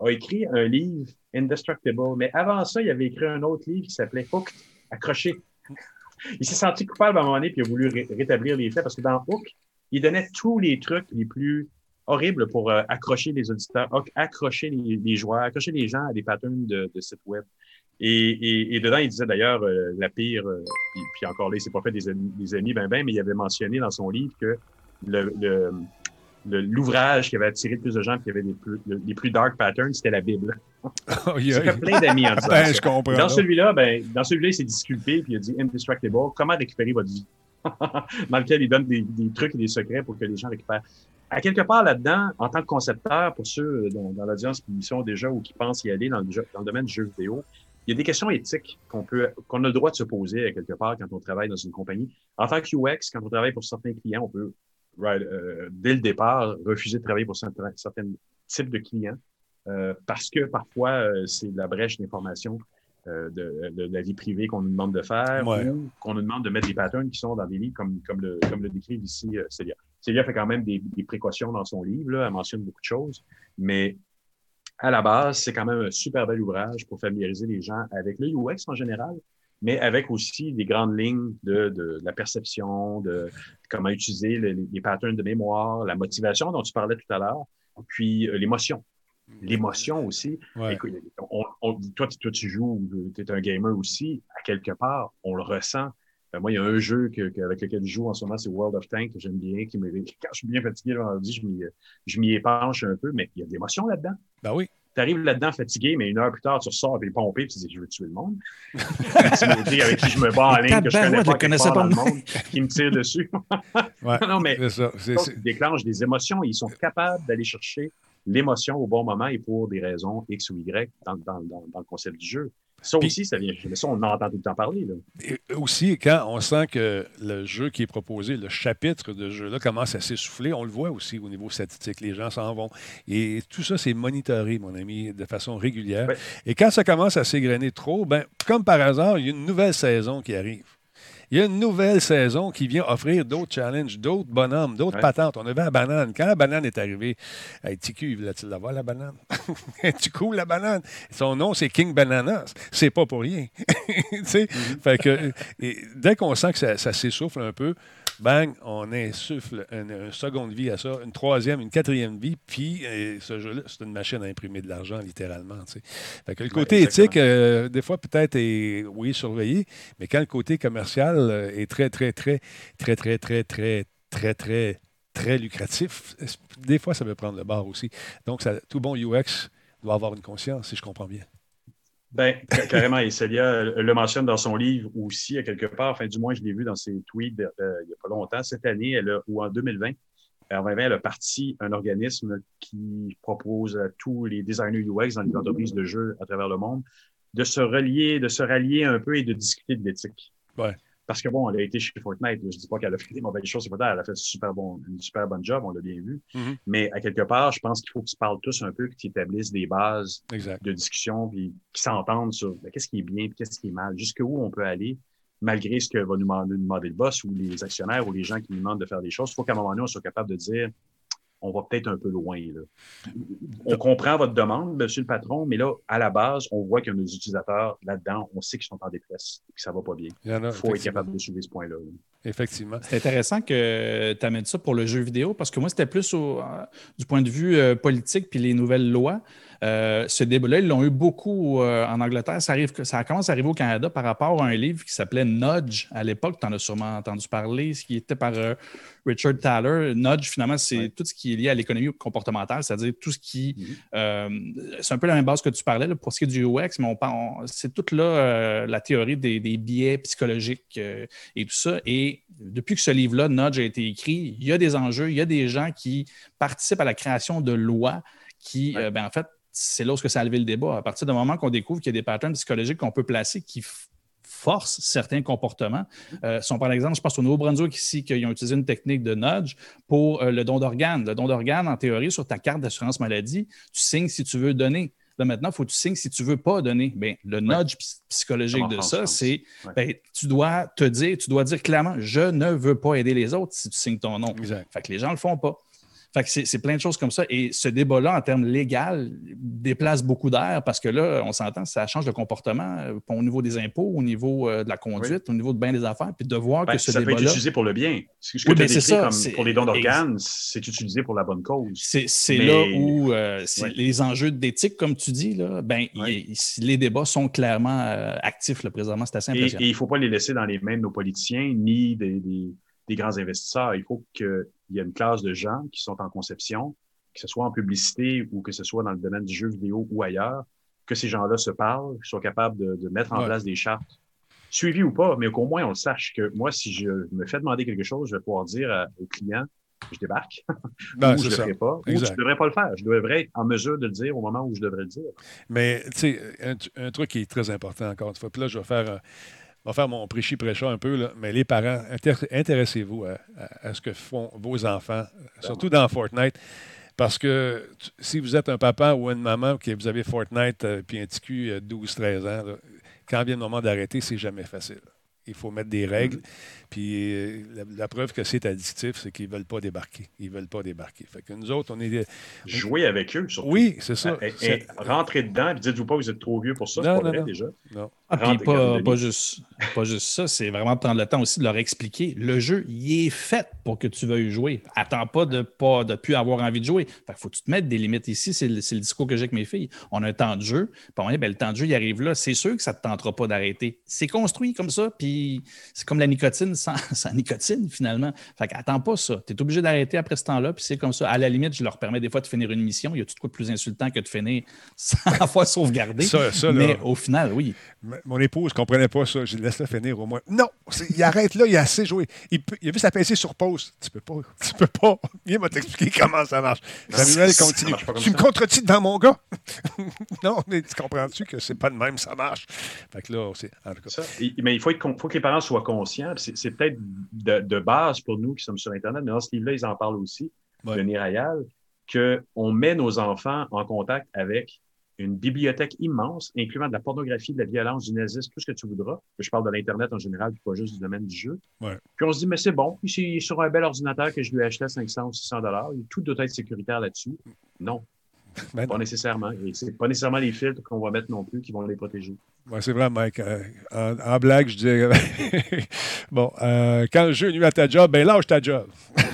a écrit un livre, Indestructible. Mais avant ça, il avait écrit un autre livre qui s'appelait Hooked, accroché. Il s'est senti coupable à un moment donné, puis il a voulu rétablir les faits, parce que dans Hook, il donnait tous les trucs les plus horribles pour euh, accrocher les auditeurs, accrocher les, joueurs, accrocher les gens à des patterns de, de sites web. Et, et, dedans, il disait d'ailleurs euh, la pire, euh, puis, encore là, il s'est pas fait des amis, des amis ben ben, mais il avait mentionné dans son livre que le, l'ouvrage qui avait attiré le plus de gens qui avait les plus, les plus dark patterns, c'était la Bible. Oh, il a fait plein d'amis en disant ben, Je comprends. Dans celui-là, ben, dans celui-là, il s'est disculpé puis il a dit Indestructible, comment récupérer votre vie? dans lequel il donne des, des, trucs et des secrets pour que les gens récupèrent. À quelque part là-dedans, en tant que concepteur, pour ceux dans, dans l'audience qui sont déjà ou qui pensent y aller dans le, dans le domaine du jeu vidéo, il y a des questions éthiques qu'on peut, qu'on a le droit de se poser à quelque part quand on travaille dans une compagnie. En tant que UX, quand on travaille pour certains clients, on peut right, euh, dès le départ, refuser de travailler pour certains, certains types de clients euh, parce que parfois, euh, c'est la brèche d'information euh, de, de, la vie privée qu'on nous demande de faire Ouais. ou qu'on nous demande de mettre des patterns qui sont dans des livres comme, comme, le, comme le décrivent ici euh, Célia. Célia fait quand même des, des précautions dans son livre, là, elle mentionne beaucoup de choses, mais à la base, c'est quand même un super bel ouvrage pour familiariser les gens avec le UX en général, mais avec aussi des grandes lignes de, de, de la perception, de comment utiliser le- les, patterns de mémoire, la motivation dont tu parlais tout à l'heure, puis euh, l'émotion. L'émotion aussi. Ouais. Écoute, on- on- toi, toi, tu joues, tu es un gamer aussi, à quelque part, on le ressent. Euh, moi, il y a un jeu que, que- avec lequel je joue en ce moment, c'est World of Tanks, que j'aime bien, qui me, quand je suis bien fatigué le vendredi, je m'y, je m'y épanche un peu, mais il y a de l'émotion là-dedans. Ben oui. Tu arrives là-dedans fatigué, mais une heure plus tard, tu ressors et pompé, puis tu dis, je veux tuer le monde. Timothy, avec qui je me bats en ligne, que je connais pas, je connaissais pas dans le monde, qui me tire dessus. Ouais. non, mais C'est ça. Ils déclenchent des émotions. Ils sont capables d'aller chercher l'émotion au bon moment et pour des raisons X ou Y dans, dans, dans, dans le concept du jeu. Ça Puis- aussi, ça vient. mais Ça, on en entend tout le temps parler. Là. Et aussi, quand on sent que le jeu qui est proposé, le chapitre de jeu-là commence à s'essouffler, on le voit aussi au niveau statistique, les gens s'en vont. Et tout ça, c'est monitoré, mon ami, de façon régulière. Ouais. Et quand ça commence à s'égrener trop, ben, comme par hasard, il y a une nouvelle saison qui arrive. Il y a une nouvelle saison qui vient offrir d'autres challenges, d'autres bonhommes, d'autres Ouais. patentes. On avait la banane. Quand la banane est arrivée, hey, TQ, voulait-il l'avoir, la banane? tu cool, la banane? Son nom, c'est King Bananas. C'est pas pour rien. Sais? Fait que, et dès qu'on sent que ça, ça s'essouffle un peu, bang, on insuffle une, une seconde vie à ça, une troisième, une quatrième vie, puis euh, ce jeu-là, c'est une machine à imprimer de l'argent, littéralement. tu sais. Fait que le côté éthique, euh, des fois, peut-être est, oui, surveillé, mais quand le côté commercial euh, est très, très, très, très, très, très, très, très, très, très lucratif, des fois, ça peut prendre le bar aussi. Donc, ça, tout bon UX doit avoir une conscience, si je comprends bien. Ben, ca- carrément, et Célia le mentionne dans son livre aussi, à quelque part. Enfin, du moins, je l'ai vu dans ses tweets euh, il n'y a pas longtemps. Cette année, elle a, ou en 2020, en 2020, elle a parti un organisme qui propose à tous les designers UX dans les entreprises de jeux à travers le monde de se relier, de se rallier un peu et de discuter de l'éthique. Ouais. Parce que bon, elle a été chez Fortnite. Je dis pas qu'elle a fait des mauvaises choses, c'est pas ça. Elle a fait super bon, une super bonne job, on l'a bien vu. Mhm. Mais à quelque part, je pense qu'il faut qu'ils se parlent tous un peu, qu'ils établissent des bases Exact. de discussion, puis qui s'entendent sur ben, qu'est-ce qui est bien, puis qu'est-ce qui est mal, jusqu'où on peut aller, malgré ce que va nous demander le boss ou les actionnaires ou les gens qui nous demandent de faire des choses. Il faut qu'à un moment donné, on soit capable de dire on va peut-être un peu loin. Là. On comprend votre demande, monsieur le patron, mais là, à la base, on voit que nos utilisateurs là-dedans, on sait qu'ils sont en détresse, que ça va pas bien. Il a, faut être capable de soulever ce point-là. là. Effectivement. C'est intéressant que tu amènes ça pour le jeu vidéo parce que moi, c'était plus au- euh, du point de vue euh, politique puis les nouvelles lois. Euh, ce débat-là, ils l'ont eu beaucoup euh, en Angleterre. Ça, arrive, ça commence à arriver au Canada par rapport à un livre qui s'appelait Nudge à l'époque. Tu en as sûrement entendu parler, ce qui était par euh, Richard Thaler. Nudge, finalement, c'est Ouais. tout ce qui est lié à l'économie comportementale, c'est-à-dire tout ce qui. Mhm. c'est un peu la même base que tu parlais là, pour ce qui est du UX, mais on, on- c'est toute là la théorie des, des biais psychologiques et tout ça. Et depuis que ce livre-là, Nudge, a été écrit, il y a des enjeux, il y a des gens qui participent à la création de lois qui, Ouais. euh, ben, en fait, c'est là où ça a levé le débat. À partir du moment qu'on découvre qu'il y a des patterns psychologiques qu'on peut placer qui forcent certains comportements. Euh, si on prend l'exemple, je pense au Nouveau-Brunswick ici, qu'ils ont utilisé une technique de nudge pour euh, le don d'organes. Le don d'organes, en théorie, sur ta carte d'assurance maladie, tu signes si tu veux donner. Là, maintenant, il faut que tu signes si tu ne veux pas donner. Bien, le nudge psy- psychologique de ça, c'est Ouais. ben, tu dois te dire, tu dois dire clairement, je ne veux pas aider les autres si tu signes ton nom. Exact. Fait que les gens ne le font pas. Fait que c'est plein de choses comme ça. Et ce débat-là, en termes légal, déplace beaucoup d'air parce que là, on s'entend, ça change le comportement euh, au niveau des impôts, au niveau euh, de la conduite, au niveau de bien des affaires. Puis de voir Ben, que ce ça peut être utilisé pour le bien. Ce que Oui, tu as ben, ça, comme pour les dons d'organes, c'est utilisé pour la bonne cause. C'est Mais- là où euh, les enjeux d'éthique, comme tu dis, là, ben, Ouais. il- il- les débats sont clairement euh, actifs là, présentement. C'est assez Et, impressionnant. et il ne faut pas les laisser dans les mains de nos politiciens ni des, des- des grands investisseurs. Il faut qu'il y ait une classe de gens qui sont en conception, que ce soit en publicité ou que ce soit dans le domaine du jeu vidéo ou ailleurs, que ces gens-là se parlent, qu'ils soient capables de, de mettre en Ouais. place des chartes, suivies ou pas, mais qu'au moins on le sache que moi, si je me fais demander quelque chose, je vais pouvoir dire à- au client, je débarque, Ben, ou je ne le ferai pas, ou je ne devrais pas le faire. Je devrais être en mesure de le dire au moment où je devrais le dire. Mais, tu sais, un, un truc qui est très important, encore une fois, puis là, je vais faire. un- va faire mon prêchi prêcha un peu, là, mais les parents, intér- intéressez-vous à, à- à ce que font vos enfants, surtout dans Fortnite. Parce que tu- si vous êtes un papa ou une maman, que vous avez Fortnite euh, puis un petit cul euh, 12-13 ans, là, quand vient le moment d'arrêter, c'est jamais facile. Il faut mettre des règles. Puis euh, la, la preuve que c'est addictif, c'est qu'ils ne veulent pas débarquer. Ils ne veulent pas débarquer. Fait que nous autres, on est. Jouer avec eux, surtout. Oui, c'est ça. Et, C'est- et rentrez dedans, puis dites-vous pas que vous êtes trop vieux pour ça. Non, c'est pas non, vrai, non. déjà. non. Ah, puis pas, pas juste, pas juste ça, c'est vraiment prendre le temps aussi de leur expliquer. Le jeu, il est fait pour que tu veuilles jouer. Attends pas de pas de plus avoir envie de jouer. Fait que faut que tu te mettes des limites ici. C'est le, c'est le discours que j'ai avec mes filles. On a un temps de jeu. Puis moment donné, ben, le temps de jeu, il arrive là. C'est sûr que ça ne te tentera pas d'arrêter. C'est construit comme ça. Puis c'est comme la nicotine sans, sans nicotine, finalement. Fait que attends pas ça. Tu es obligé d'arrêter après ce temps-là. Puis c'est comme ça. À la limite, je leur permets des fois de finir une mission. Il y a tout de quoi de plus insultant que de finir sans fois sauvegarder. Ça- ça, là. Mais au final, oui. Mon épouse ne comprenait pas ça. Je dis, laisse-le finir au moins. Non, il arrête là, il a assez joué. Il, peut- il a vu sa PC sur pause. Tu peux pas. Tu peux pas. Viens m'a t'expliquer comment ça marche. Samuel ça continue. marche pas comme Tu me ça. contredis devant mon gars? non, mais tu comprends-tu que c'est pas de même, ça marche? Fait que là, c'est. En tout cas. Ça. Et- mais il faut, être faut que les parents soient conscients. C'est c'est peut-être de, de base pour nous qui sommes sur Internet, mais dans ce livre-là, ils en parlent aussi, Ouais. de Nirayal, qu'on met nos enfants en contact avec une bibliothèque immense, incluant de la pornographie, de la violence, du nazisme, tout ce que tu voudras. Je parle de l'Internet en général, puis pas juste du domaine du jeu. Ouais. Puis on se dit, mais c'est bon, puis c'est sur un bel ordinateur que je lui ai acheté à 500 ou 600 dollars. Tout doit être sécuritaire là-dessus. Non, Ben pas non. nécessairement. Et c'est pas nécessairement les filtres qu'on va mettre non plus qui vont les protéger. Ouais, c'est vrai, Mike. Euh, en, en blague, je disais. bon, euh, quand le jeu est nuit à ta job, ben lâche ta job.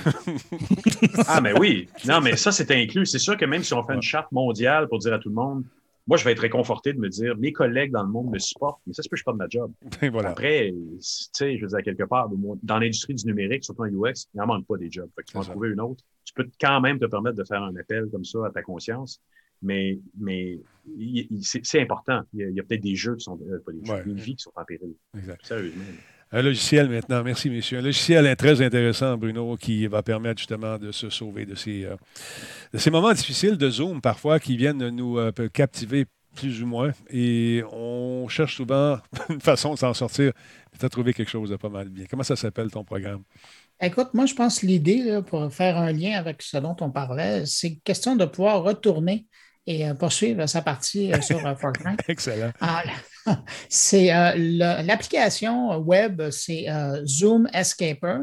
Ah, mais oui. Non, mais ça, c'est inclus. C'est sûr que même si on fait une charte mondiale pour dire à tout le monde, moi, je vais être réconforté de me dire, mes collègues dans le monde me supportent, mais ça se peut que je pas de ma job. Ben voilà. Après, tu sais, je veux dire, quelque part, dans l'industrie du numérique, surtout en UX, il n'en manque pas des jobs. Fait que tu vas en trouver une autre. Tu peux quand même te permettre de faire un appel comme ça à ta conscience, mais, mais c'est important. Il y a, peut-être des jeux qui sont, euh, pas des jeux, Ouais. des vies qui sont en péril. Exact. Sérieusement. Un logiciel maintenant, merci messieurs. Un logiciel est très intéressant, Bruno, qui va permettre justement de se sauver de ces, euh, de ces moments difficiles de Zoom parfois qui viennent nous euh, captiver plus ou moins. Et on cherche souvent une façon de s'en sortir. Tu as trouvé quelque chose de pas mal bien. Comment ça s'appelle ton programme? Écoute, moi, je pense que l'idée, là, pour faire un lien avec ce dont on parlait, c'est question de pouvoir retourner et euh, poursuivre sa partie euh, sur euh, Fortnite. Excellent. C'est l'application web, c'est Zoom Escaper,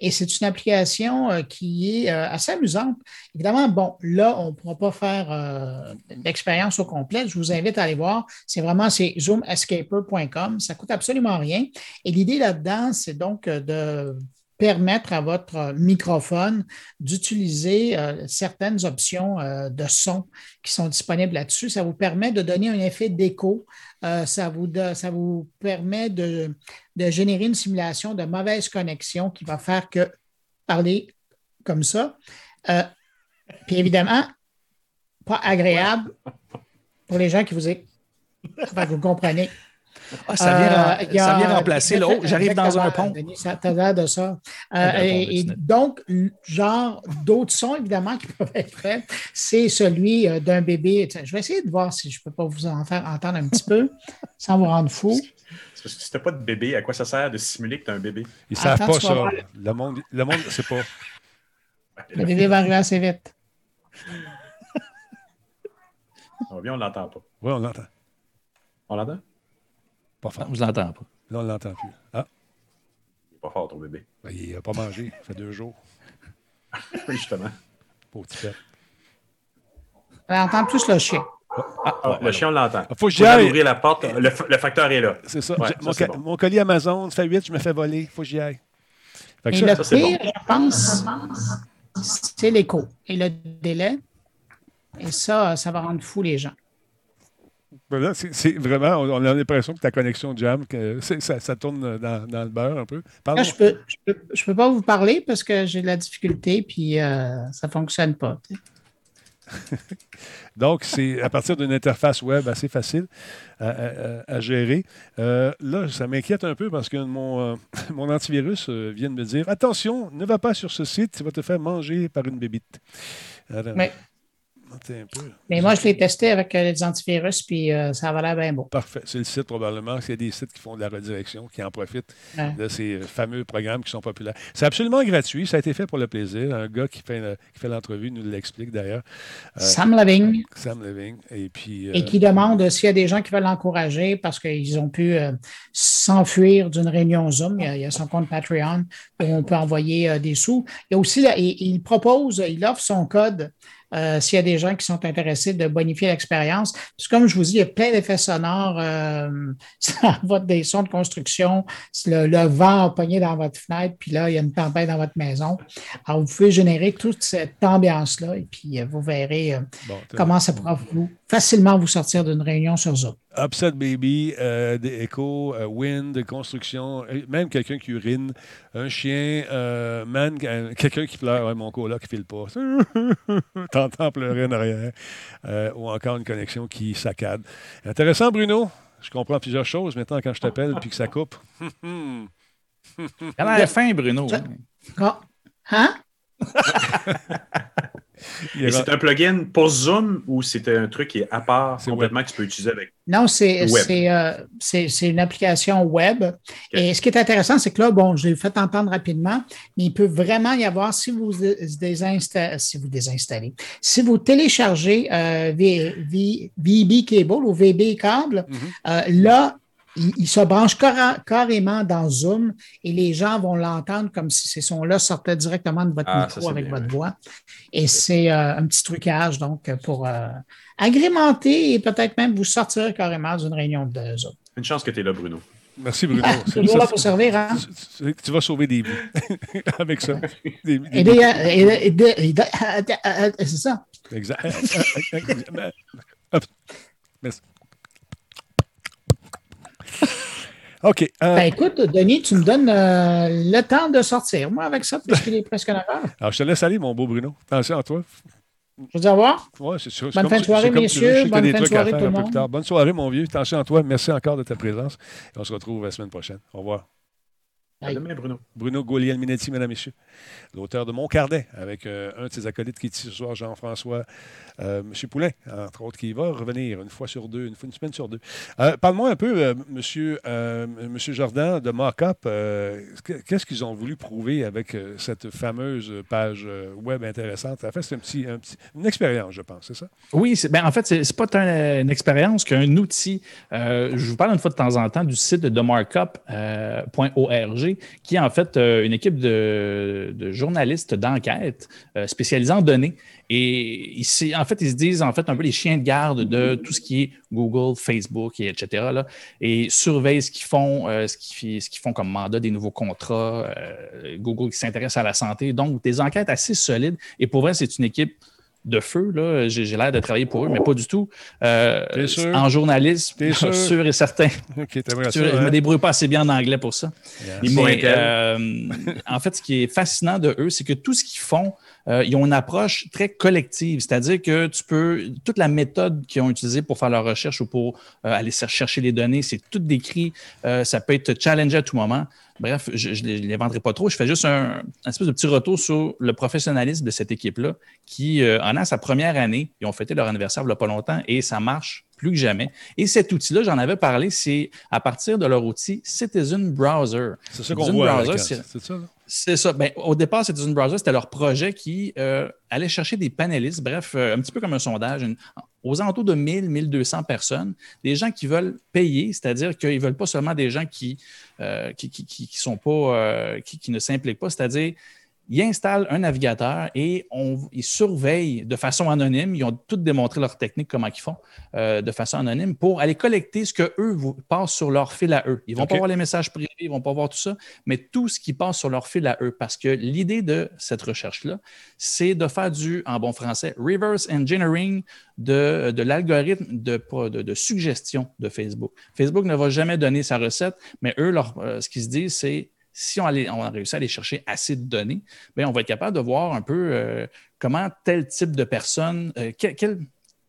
et c'est une application qui est assez amusante. Évidemment, bon, là, on ne pourra pas faire l'expérience au complet. Je vous invite à aller voir. C'est vraiment c'est zoomescaper.com. Ça coûte absolument rien. Et l'idée là-dedans, c'est donc de permettre à votre microphone d'utiliser euh, certaines options euh, de son qui sont disponibles là-dessus. Ça vous permet de donner un effet d'écho. Euh, ça, vous ça vous permet de, de générer une simulation de mauvaise connexion qui va faire que parler comme ça. Euh, puis évidemment, pas agréable pour les gens qui vous écoutent. Vous comprenez. Ah, ça, vient, Euh, a- ça vient remplacer. Oh, j'arrive dans un pont. Denis, ça t'as l'air de ça. Euh, et, donc, genre, d'autres sons, évidemment, qui peuvent être faits, c'est celui euh, d'un bébé. Je vais essayer de voir si je ne peux pas vous en faire entendre un petit peu sans vous rendre fou. C'est parce que si t'as pas de bébé, à quoi ça sert de simuler que tu as un bébé? Ils ne savent pas tu ça. voir. Le monde, le monde ne sait pas. Le bébé va arriver assez vite. On vient, on l'entend pas. Oui, on l'entend. On l'entend? Pas Non, fort. je l'entends pas. Là, on ne l'entend plus. Ah, Il est pas fort, ton bébé. ben, il n'a pas mangé. Ça fait deux jours. Justement. Pauvre petit pet. On entend plus le chien. Ah, le chien, on l'entend. Ah, faut que j'y Faut aller aille. ouvrir la porte. Le, f- le facteur est là. C'est ça. Ouais, J'ai- ça, mon, c'est ca- bon. mon colis Amazon, ça fait 8, je me fais voler. Il faut que j'y aille. Fait que Et ça, le ça, pire, je pense, c'est l'écho et le délai. Et ça, ça va rendre fou les gens. Ben c'est vraiment, on, a l'impression que ta connexion jam, que ça, ça tourne dans, dans le beurre un peu. Pardon. Je peux, je peux, je peux pas vous parler parce que j'ai de la difficulté puis euh, ça fonctionne pas. Donc, c'est à partir d'une interface web assez facile à, à- à- à gérer. Euh, là, ça m'inquiète un peu parce que mon, euh, mon antivirus vient de me dire attention, ne va pas sur ce site, tu vas te faire manger par une bébite. Mais- un peu. Mais moi, je l'ai testé avec euh, les antivirus, puis euh, ça va l'air bien beau. Parfait. C'est le site probablement. Il y a des sites qui font de la redirection, qui en profitent Ouais. de ces euh, fameux programmes qui sont populaires. C'est absolument gratuit. Ça a été fait pour le plaisir. Un gars qui fait, qui fait l'entrevue nous l'explique d'ailleurs. Euh, Sam Leving, Sam Leving. Et puis. et qui demande s'il y a des gens qui veulent l'encourager parce qu'ils ont pu s'enfuir d'une réunion Zoom. Il y, a, il y a son compte Patreon où on peut envoyer des sous. Il y a aussi, là, il, il propose, il offre son code euh, s'il y a des gens qui sont intéressés de bonifier l'expérience. Puis comme je vous dis, il y a plein d'effets sonores. Euh, ça envoie des sons de construction, c'est le, le vent pogné dans votre fenêtre, puis là, il y a une tempête dans votre maison. Alors, vous pouvez générer toute cette ambiance-là et puis euh, vous verrez euh, bon, comment ça pourra vous, facilement vous sortir d'une réunion sur Zoom. Upset Baby, euh, des échos, euh, wind, construction, euh, même quelqu'un qui urine, un chien, euh, man, quelqu'un qui pleure, ouais, mon coloc qui file pas. T'entends pleurer en arrière. Euh, ou encore une connexion qui saccade. Intéressant, Bruno. Je comprends plusieurs choses maintenant quand je t'appelle puis que ça coupe. Elle a l'air fin, Bruno. Ça- Ah. Hein? Il Et est c'est un plugin pour Zoom ou c'était un truc qui est à part complètement que tu peux utiliser avec. Non, c'est euh, une application web. Et ce qui est intéressant, c'est que là, bon, je l'ai fait entendre rapidement, mais il peut vraiment y avoir, si vous dé- désinsta- si vous désinstallez, si vous téléchargez euh, V- V- VB Cable ou VB Câble, euh, là, il, il se branche carrément dans Zoom et les gens vont l'entendre comme si ces sons-là sortaient directement de votre Ah, micro avec bien, votre voix. Et c'est euh, un petit trucage, donc, pour euh, agrémenter et peut-être même vous sortir carrément d'une réunion de Zoom. Une chance que tu es là, Bruno. Merci, Bruno. Ah, toujours ça- là pour servir, hein? tu- tu- tu vas sauver des vies avec ça. Des- des- et- c'est ça. Exact. Merci. OK. euh, Ben écoute, Denis, tu me donnes euh, le temps de sortir. Moi, avec ça, puisqu'il est presque 9 heures. alors, je te laisse aller, mon beau Bruno. Attention à toi. Je vous dis au revoir. Ouais, c'est sûr. Bonne comme fin de soirée, messieurs. Bonne fin de soirée, tout le monde. Bonne soirée, mon vieux. Attention à toi. Merci encore de ta présence. Et on se retrouve la semaine prochaine. Au revoir. À demain, Bruno. Bruno Gauliel-Minetti, mesdames, messieurs, l'auteur de Mon Carnet, avec euh, un de ses acolytes qui est ici ce soir, Jean-François euh, M. Poulain, entre autres, qui va revenir une fois sur deux, une, fois, une semaine sur deux. Euh, Parle-moi un peu, euh, monsieur, euh, monsieur Jordan, de Mockup. Euh, que- Qu'est-ce qu'ils ont voulu prouver avec euh, cette fameuse page euh, web intéressante? En fait, c'est un petit, un petit- une expérience, je pense, c'est ça? Oui, ben, en fait, c'est pas tant une expérience qu'un outil. Euh, je vous parle une fois de temps en temps du site de markup.org, qui est en fait euh, une équipe de, journalistes d'enquête euh, spécialisés en données. Et en fait, ils se disent en fait un peu les chiens de garde de tout ce qui est Google, Facebook, et etc. Et surveillent ce qu'ils font, euh, ce qu'ils font comme mandat des nouveaux contrats. Google qui s'intéresse à la santé. Donc, des enquêtes assez solides. Et pour vrai, c'est une équipe de feu. là. J'ai j'ai l'air de travailler pour eux, mais pas du tout. Euh, T'es sûr? En journalisme, T'es sûr? sûr et certain. Ça, Je hein? me débrouille pas assez bien en anglais pour ça. Mais euh, en fait, ce qui est fascinant de eux, c'est que tout ce qu'ils font, euh, ils ont une approche très collective. C'est-à-dire que tu peux, toute la méthode qu'ils ont utilisée pour faire leur recherche ou pour euh, aller chercher les données, c'est tout décrit. Euh, ça peut être challengé à tout moment. Bref, je ne les vendrai pas trop. Je fais juste un, un espèce de petit retour sur le professionnalisme de cette équipe-là qui euh, en a sa première année. Ils ont fêté leur anniversaire il n'y a pas longtemps et ça marche plus que jamais. Et cet outil-là, j'en avais parlé, c'est à partir de leur outil Citizen Browser. C'est ça qu'on voit. C'est ça, là? C'est ça. Ben, au départ, Citizen Browser, c'était leur projet qui euh, allait chercher des panélistes, bref, euh, un petit peu comme un sondage, une- aux alentours de 1000, 1200 personnes, des gens qui veulent payer, c'est-à-dire qu'ils ne veulent pas seulement des gens qui euh, sont pas, qui, qui ne s'impliquent pas, c'est-à-dire ils installent un navigateur et on, ils surveillent de façon anonyme. Ils ont toutes démontré leur technique, comment ils font euh, de façon anonyme pour aller collecter ce que eux passent sur leur fil à eux. Ils ne vont pas voir les messages privés, ils ne vont pas voir tout ça, mais tout ce qui passe sur leur fil à eux. Parce que l'idée de cette recherche-là, c'est de faire du, en bon français, reverse engineering de, de l'algorithme de, de, de suggestion de Facebook. Facebook ne va jamais donner sa recette, mais eux, leur, euh, ce qu'ils se disent, c'est si on, allait- a réussi à aller chercher assez de données, bien, on va être capable de voir un peu euh, comment tel type de personne, euh,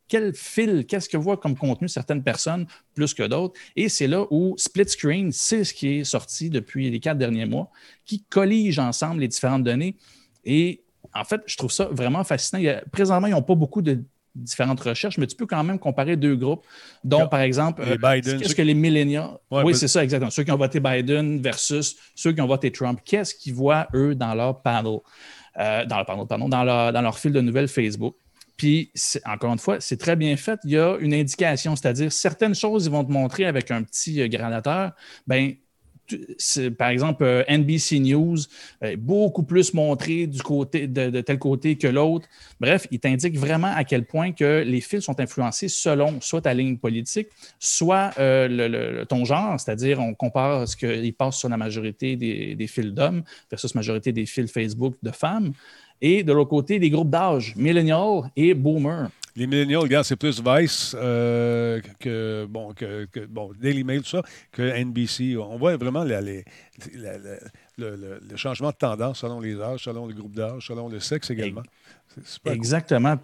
quel, fil, qu'est-ce que voient comme contenu certaines personnes plus que d'autres. Et c'est là où Split Screen, c'est ce qui est sorti depuis les quatre derniers mois, qui collige ensemble les différentes données. Et en fait, je trouve ça vraiment fascinant. Présentement, ils n'ont pas beaucoup de différentes recherches, mais tu peux quand même comparer deux groupes, dont par exemple, euh, qu'est-ce que les milléniaux. Ouais, oui, c'est ça, exactement. Ceux qui ont voté Biden versus ceux qui ont voté Trump. Qu'est-ce qu'ils voient, eux, dans leur panel, euh, dans leur panel, pardon, dans leur, dans leur fil de nouvelles Facebook? Puis, encore une fois, c'est très bien fait. Il y a une indication, c'est-à-dire certaines choses, ils vont te montrer avec un petit euh, gradateur. Ben, par exemple, euh, NBC News est beaucoup plus montré de, tel côté que l'autre. Bref, il t'indique vraiment à quel point que les fils sont influencés selon soit ta ligne politique, soit euh, ton genre, c'est-à-dire on compare ce qu'il passe sur la majorité des, des fils d'hommes versus majorité des fils Facebook de femmes. Et de l'autre côté, des groupes d'âge, millennials et boomers. Les millennials, regarde, c'est plus Vice euh, que, bon, que, que- bon, Daily Mail, tout ça, que NBC. On voit vraiment la- les- la- la- le, le- le changement de tendance selon les âges, selon le groupe d'âge, selon le sexe également. Cool. Exactement.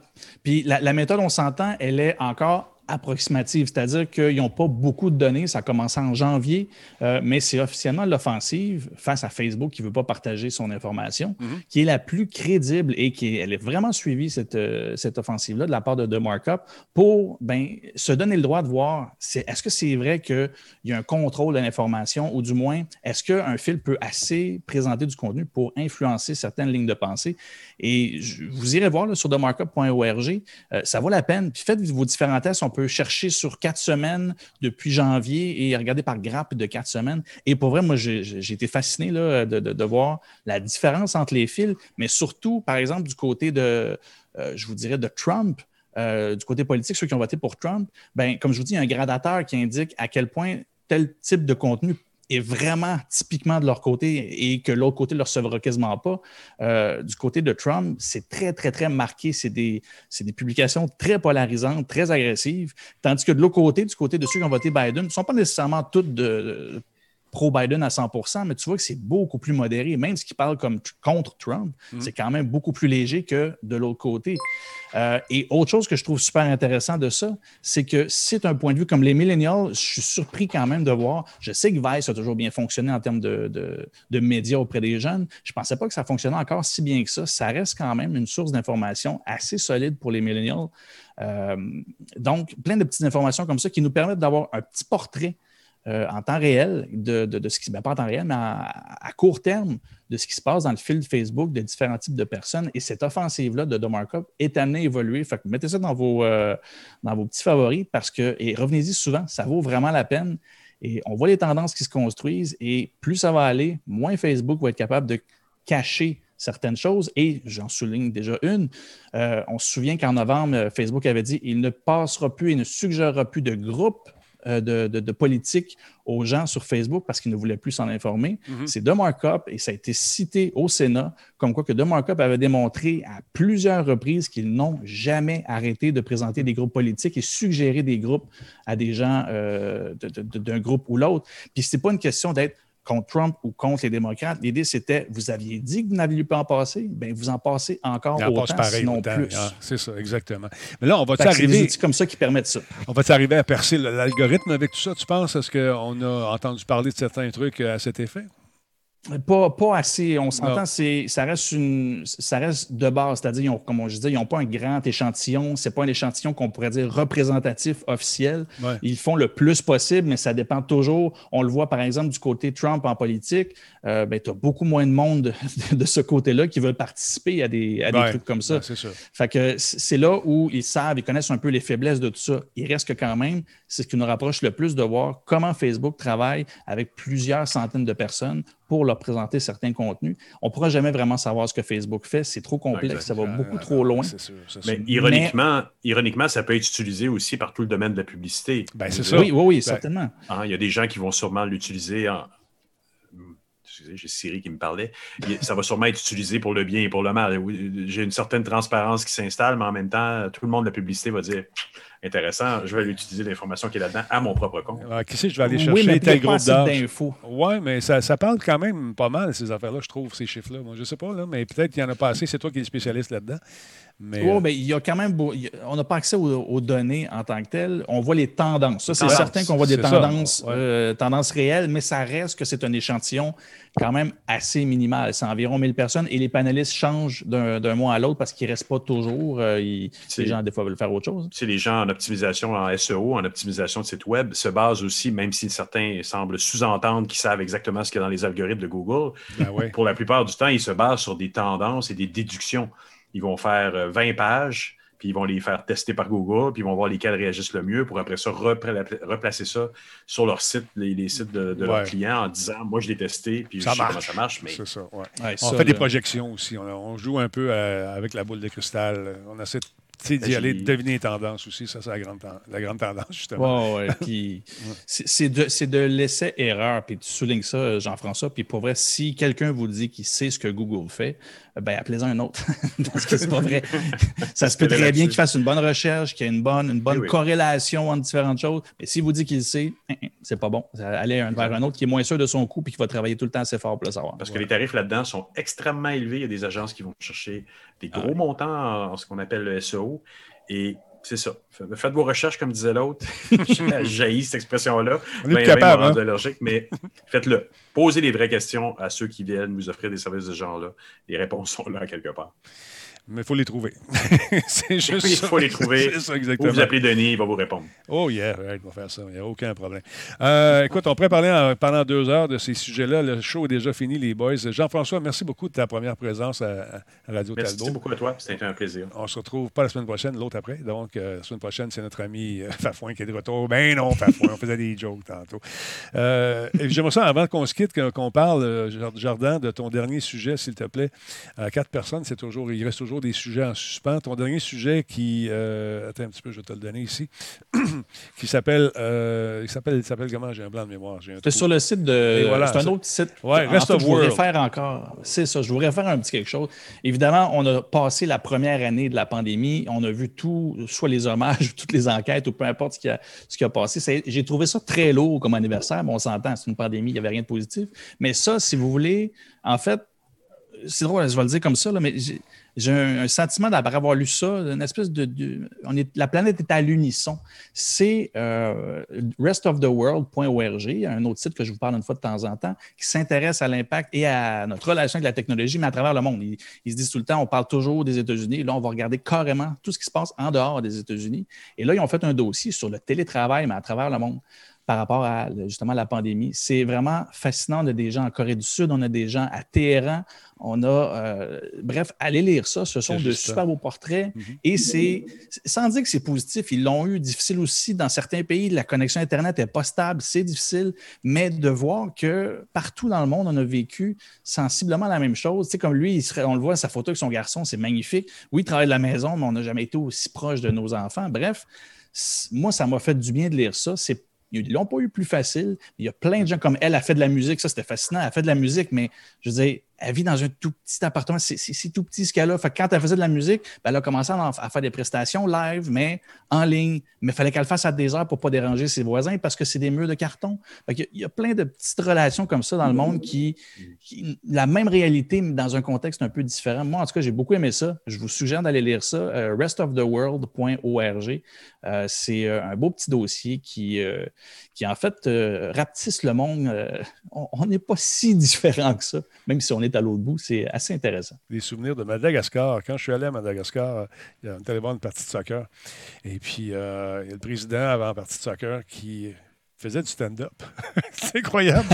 Puis la, la méthode, on s'entend, elle est encore approximative, c'est-à-dire qu'ils n'ont pas beaucoup de données. Ça a commencé en janvier, euh, mais c'est officiellement l'offensive face à Facebook qui ne veut pas partager son information, qui est la plus crédible et qui est, elle est vraiment suivie, cette, euh, cette offensive-là, de la part de, de Markup, pour ben, se donner le droit de voir est-ce que c'est vrai qu'il y a un contrôle de l'information ou du moins, est-ce qu'un fil peut assez présenter du contenu pour influencer certaines lignes de pensée? Et je- vous irez voir là, sur themarkup.org, euh, ça vaut la peine. Puis faites vos différents tests. On peut chercher sur quatre semaines depuis janvier et regarder par grappe de quatre semaines. Et pour vrai, moi, j'ai été fasciné là, de, de- de voir la différence entre les fils, mais surtout, par exemple, du côté de, euh, je vous dirais, de Trump. euh, du côté politique, ceux qui ont voté pour Trump, ben, comme je vous dis, il y a un gradateur qui indique à quel point tel type de contenu est vraiment typiquement de leur côté et que l'autre côté ne le recevra quasiment pas. Euh, du côté de Trump, c'est très, très, très marqué. C'est des, des publications très polarisantes, très agressives. Tandis que de l'autre côté, du côté de ceux qui ont voté Biden, ne sont pas nécessairement toutes de, pro-Biden à 100% mais tu vois que c'est beaucoup plus modéré. Même ce qui parle comme tr- contre Trump, c'est quand même beaucoup plus léger que de l'autre côté. Euh, et autre chose que je trouve super intéressant de ça, c'est que c'est un point de vue comme les millennials, je suis surpris quand même de voir. Je sais que Vice a toujours bien fonctionné en termes de, de- de médias auprès des jeunes. Je ne pensais pas que ça fonctionnait encore si bien que ça. Ça reste quand même une source d'information assez solide pour les millennials. Euh, donc, plein de petites informations comme ça qui nous permettent d'avoir un petit portrait euh, en temps réel de, ce qui ben, pas en temps réel, mais à, court terme de ce qui se passe dans le fil Facebook de différents types de personnes. Et cette offensive-là de DeMarco est amenée à évoluer. Fait que mettez ça dans vos, euh, dans vos petits favoris parce que, et revenez-y souvent, ça vaut vraiment la peine. Et on voit les tendances qui se construisent et plus ça va aller, moins Facebook va être capable de cacher certaines choses. Et j'en souligne déjà une. Euh, on se souvient qu'en novembre, Facebook avait dit il ne passera plus et ne suggérera plus de groupes de, de, de politique aux gens sur Facebook parce qu'ils ne voulaient plus s'en informer. C'est de Markup et ça a été cité au Sénat comme quoi que de Markup avait démontré à plusieurs reprises qu'ils n'ont jamais arrêté de présenter des groupes politiques et suggérer des groupes à des gens euh, de- d'un groupe ou l'autre. Puis ce n'est pas une question d'être contre Trump ou contre les démocrates. L'idée, c'était, vous aviez dit que vous n'aviez pas en passer, bien, vous en passez encore en autant, pareil sinon autant, plus. ah, c'est ça, exactement. Mais là, on va des arriver, outils comme ça qui permettent ça. on va arriver à percer l'algorithme avec tout ça, tu penses? Est-ce qu'on a entendu parler de certains trucs à cet effet? Pas, pas assez. On s'entend, c'est, ça, reste une, ça reste de base. C'est-à-dire, comme je disais, ils n'ont pas un grand échantillon. Ce n'est pas un échantillon qu'on pourrait dire représentatif, officiel. Ouais. Ils font le plus possible, mais ça dépend toujours. On le voit, par exemple, du côté Trump en politique. Euh, ben, tu as beaucoup moins de monde de, de ce côté-là qui veulent participer à des, à des Ouais. trucs comme ça. Ouais, c'est. Fait que c'est là où ils savent, ils connaissent un peu les faiblesses de tout ça. Il reste que quand même, c'est ce qui nous rapproche le plus de voir comment Facebook travaille avec plusieurs centaines de personnes pour leur présenter certains contenus. On ne pourra jamais vraiment savoir ce que Facebook fait. C'est trop complexe, ça va beaucoup trop loin. C'est sûr, c'est Mais sûr. ironiquement, ironiquement, ça peut être utilisé aussi par tout le domaine de la publicité. Ben, c'est ça. Oui, oui, oui, Ben, certainement. hein, Il y a des gens qui vont sûrement l'utiliser en. Excusez, j'ai Siri qui me parlait. Ça va sûrement être utilisé pour le bien et pour le mal. J'ai une certaine transparence qui s'installe, mais en même temps, tout le monde de la publicité va dire intéressant, je vais utiliser l'information qui est là-dedans à mon propre compte. Ah, qui sait, je vais aller Oui, chercher mais tel groupe d'âge. Oui, mais ça, ça parle quand même pas mal, ces affaires-là, je trouve, ces chiffres-là. Moi, je sais pas, là, mais peut-être qu'il y en a pas assez. C'est toi qui es spécialiste là-dedans. Mais, Oui, euh, mais il y a quand même. beau- a- on n'a pas accès aux, aux données en tant que telles. On voit les tendances. Ça, c'est certain qu'on voit des tendances, Ouais. euh, tendances réelles, mais ça reste que c'est un échantillon quand même assez minimal. C'est environ 1000 personnes et les panélistes changent d'un mois à l'autre parce qu'ils ne restent pas toujours. euh, ils- les gens, des fois, veulent faire autre chose. Tu sais, les gens en optimisation en SEO, en optimisation de site web, se basent aussi, même si certains semblent sous-entendre qu'ils savent exactement ce qu'il y a dans les algorithmes de Google, ben ouais. pour la plupart du temps, ils se basent sur des tendances et des déductions. Ils vont faire euh, 20 pages, puis ils vont les faire tester par Google, puis ils vont voir lesquelles réagissent le mieux pour après ça repla- replacer ça sur leur site, les, les sites de, de Ouais. leurs clients en disant Moi, je l'ai testé, puis Ça je sais comment marche. ça marche, mais C'est ça, ouais. Ouais, On ça, fait des là. projections aussi. On, on joue un peu euh, avec la boule de cristal. On essaie de- d'y aller, deviner les tendances aussi. Ça, c'est la grande, ten- la grande tendance, justement. Ouais. Puis c'est de, c'est de l'essai-erreur. Puis tu soulignes ça, Jean-François. Puis pour vrai, si quelqu'un vous dit qu'il sait ce que Google fait, ben appelez-en un autre. Parce que c'est pas vrai. Ça se peut très bien qu'il fasse une bonne recherche, qu'il y ait une bonne, une bonne Oui, oui. corrélation entre différentes choses. Mais s'il vous dit qu'il le sait, hein, hein, c'est pas bon. Allez un- vers un autre qui est moins sûr de son coup puis qui va travailler tout le temps assez fort pour le savoir. Parce que les tarifs là-dedans sont extrêmement élevés. Il y a des agences qui vont chercher des Ah gros montants en, en ce qu'on appelle le SEO. Et c'est ça. Fa- Faites vos recherches, comme disait l'autre. Jaillit cette expression-là. On est Ben, ben, capable, me hein? allergique, mais faites-le. Posez les vraies questions à ceux qui viennent vous offrir des services de ce genre-là. Les réponses sont là quelque part. Mais il faut les trouver. c'est juste Il ça. faut les trouver. c'est ça, Ou vous appelez Denis, il va vous répondre. Oh yeah, on va faire ça. Il n'y a aucun problème. Euh, écoute, on pourrait parler en- pendant deux heures de ces sujets-là. Le show est déjà fini, les boys. Jean-François, merci beaucoup de ta première présence à, à Radio Merci Talbot. beaucoup à toi. C'était un plaisir. On se retrouve pas la semaine prochaine, l'autre après. Donc, euh, la semaine prochaine, c'est notre ami euh, Fafouin qui est de retour. Ben non, Fafouin, on faisait des jokes tantôt. Euh, J'aimerais ça, avant qu'on se quitte, qu'on parle, Jard- Jardin, de ton dernier sujet, s'il te plaît. À quatre personnes, c'est toujours, il reste toujours des sujets en suspens. Ton dernier sujet qui, euh, attends un petit peu, je vais te le donner ici, qui s'appelle, euh, il s'appelle, il s'appelle comment? J'ai un blanc de mémoire. j'ai un C'est sur le site de. voilà, c'est un autre site. Ouais, Rest of je vous World. réfère encore. C'est ça, je vous réfère un petit quelque chose. Évidemment, on a passé la première année de la pandémie. On a vu tout, soit les hommages, toutes les enquêtes, ou peu importe ce qui a, ce qui a passé. J'ai trouvé ça très lourd comme anniversaire. Bon, on s'entend, c'est une pandémie, il n'y avait rien de positif. Mais ça, si vous voulez, en fait, c'est drôle, je vais le dire comme ça, là, mais j'ai un, sentiment d'après avoir lu ça, une espèce de. la planète est à l'unisson. C'est euh, restoftheworld.org, un autre site que je vous parle une fois de temps en temps, qui s'intéresse à l'impact et à notre relation avec la technologie, mais à travers le monde. Ils, ils se disent tout le temps, on parle toujours des États-Unis. Là, on va regarder carrément tout ce qui se passe en dehors des États-Unis. Et là, ils ont fait un dossier sur le télétravail, mais à travers le monde par rapport à justement la pandémie. C'est vraiment fascinant. On a des gens en Corée du Sud, on a des gens à Téhéran, on a. euh, bref, allez lire ça. Ce sont de super beaux portraits. Et c'est. Sans dire que c'est positif, ils l'ont eu difficile aussi dans certains pays. La connexion Internet n'est pas stable, c'est difficile. Mais de voir que partout dans le monde, on a vécu sensiblement la même chose. Tu sais, comme lui, il serait- on le voit, sa photo avec son garçon, c'est magnifique. Oui, il travaille de la maison, mais on n'a jamais été aussi proche de nos enfants. Bref, moi, ça m'a fait du bien de lire ça. C'est ils l'ont pas eu plus facile. Il y a plein de gens comme elle a fait de la musique. Ça, c'était fascinant. Elle a fait de la musique, mais je veux dire, elle vit dans un tout petit appartement. C'est tout petit ce qu'elle a. Fait quand elle faisait de la musique, ben, elle a commencé à, faire des prestations live, mais en ligne. Mais il fallait qu'elle le fasse à des heures pour pas déranger ses voisins parce que c'est des murs de carton. Il y a plein de petites relations comme ça dans le monde qui, la même réalité, mais dans un contexte un peu différent. Moi, en tout cas, j'ai beaucoup aimé ça. Je vous suggère d'aller lire ça. euh, restoftheworld.org. Euh, c'est euh, un beau petit dossier qui, qui en fait, rapetisse le monde. On on n'est pas si différent que ça, même si on est à l'autre bout. C'est assez intéressant. des souvenirs de Madagascar. Quand je suis allé à Madagascar, il y a- une partie de soccer. Et puis, euh, il y a le président avant la partie de soccer qui faisait du stand-up. c'est incroyable.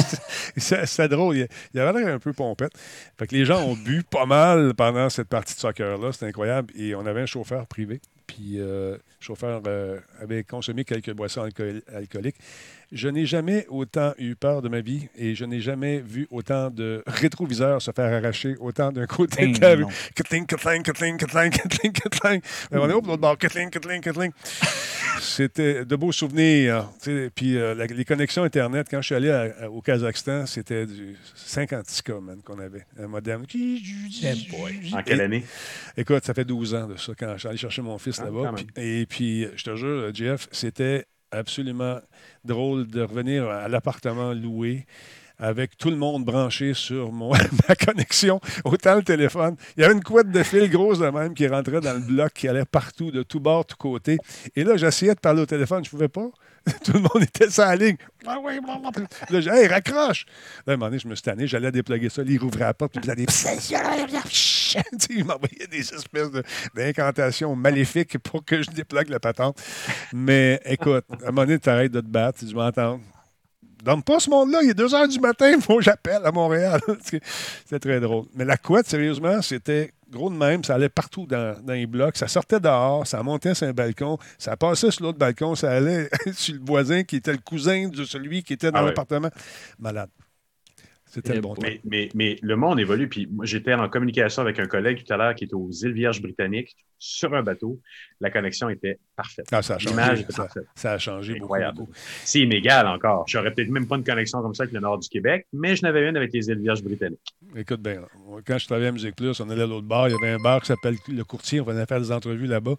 C'est- drôle. Il, avait l'air un peu pompette. Fait que les gens ont bu pas mal pendant cette partie de soccer-là. C'était incroyable. Et on avait un chauffeur privé. Puis, euh, le chauffeur euh, avait consommé quelques boissons alcool- alcooliques. Je n'ai jamais autant eu peur de ma vie et je n'ai jamais vu autant de rétroviseurs se faire arracher autant d'un côté Hey, de la rue. C'était de beaux souvenirs. Puis euh, la- les connexions Internet, quand je suis allé à- à- au Kazakhstan, c'était du 56K man, qu'on avait. Un modem. En quelle année? Écoute, ça fait 12 ans de ça quand je suis allé chercher mon fils Ah, là-bas. Et puis, je te jure, Jeff, c'était absolument drôle de revenir à l'appartement loué avec tout le monde branché sur mon, ma connexion, autant le téléphone. Il y avait une couette de fil grosse de même qui rentrait dans le bloc, qui allait partout, de tous bords, tous côtés. Et là, j'essayais de parler au téléphone, je ne pouvais pas. Tout le monde était sur la ligne. Ah. Là, j'ai hey, raccroche! Là, à un moment donné, je me suis tanné, j'allais déploguer ça, il rouvrait la porte, puis il faisait des. Il m'envoyait des espèces de- d'incantations maléfiques pour que je déplogue la patente. Mais écoute, à un moment donné, tu arrêtes de te battre, tu m'entends. Donne pas ce monde-là, il est 2 heures du matin, il faut que j'appelle à Montréal. C'était très drôle. Mais la couette, sérieusement, c'était gros de même. Ça allait partout dans, dans les blocs. Ça sortait dehors, ça montait sur un balcon, ça passait sur l'autre balcon, ça allait sur le voisin qui était le cousin de celui qui était dans Ah l'appartement. Malade. C'était le bon temps. Mais, mais, mais le monde évolue. Puis moi, j'étais en communication avec un collègue tout à l'heure qui est aux îles Vierges britanniques sur un bateau. La connexion était parfaite. Ah, ça a changé. L'image était Ça, parfaite. ça a changé beaucoup. C'est inégal encore. J'aurais peut-être même pas une connexion comme ça avec le nord du Québec, mais je n'avais une avec les îles Vierges britanniques. Écoute bien, quand je travaillais à Musique Plus, on allait à l'autre bar. Il y avait un bar qui s'appelle Le Courtier. On venait faire des entrevues là-bas.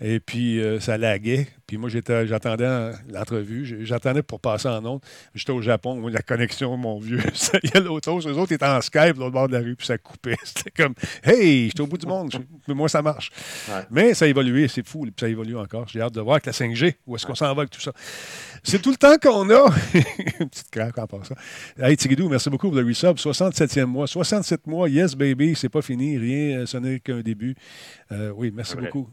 Et puis, euh, ça laguait. Puis moi, j'étais, j'attendais l'entrevue. J'attendais pour passer en ondes. J'étais au Japon. La connexion, mon vieux, ça y a l'autre chose. Les autres étaient en Skype, l'autre bord de la rue, puis ça coupait. C'était comme, hey, j'étais au bout du monde. Mais moi, ça marche. Ouais. Mais ça a évolué. C'est fou. Puis ça évolue encore. J'ai hâte de voir avec la 5G. Où est-ce qu'on s'en va avec tout ça? C'est tout le temps qu'on a. Une petite craque en passant. Hey, Tigidou, merci beaucoup pour le resub. 67e mois. 67 mois, yes, baby, c'est pas fini. Rien, euh, ce n'est qu'un début. Euh, oui, merci beaucoup.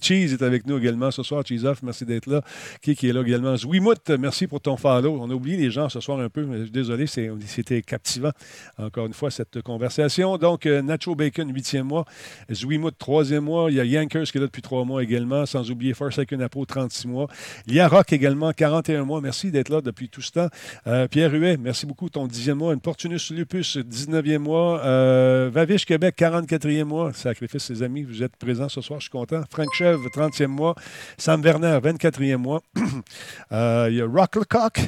Cheese est avec nous également ce soir. Cheese Off, merci d'être là. Qui, est là également? Zouimout, merci pour ton follow. On a oublié les gens ce soir un peu, mais désolé, c'était captivant, encore une fois, cette conversation. Donc, euh, Nacho Bacon, 8e mois. Zouimout, 3e mois. Il y a Yankers qui est là depuis 3 mois également, sans oublier Forsaken Apo, 36 mois. Lia Rock également, 41 mois. Merci d'être là depuis tout ce temps. Euh, Pierre Huet, merci beaucoup. Ton 10e mois. Portunus Lupus, 19e mois. Euh, Vaviche Québec, 44e mois. Sacrifice, ses amis, vous êtes présents ce soir, je suis content. Franck Chèvre, 30e mois. Sam Werner, 24e mois. Euh, il y a Rock Lecoq,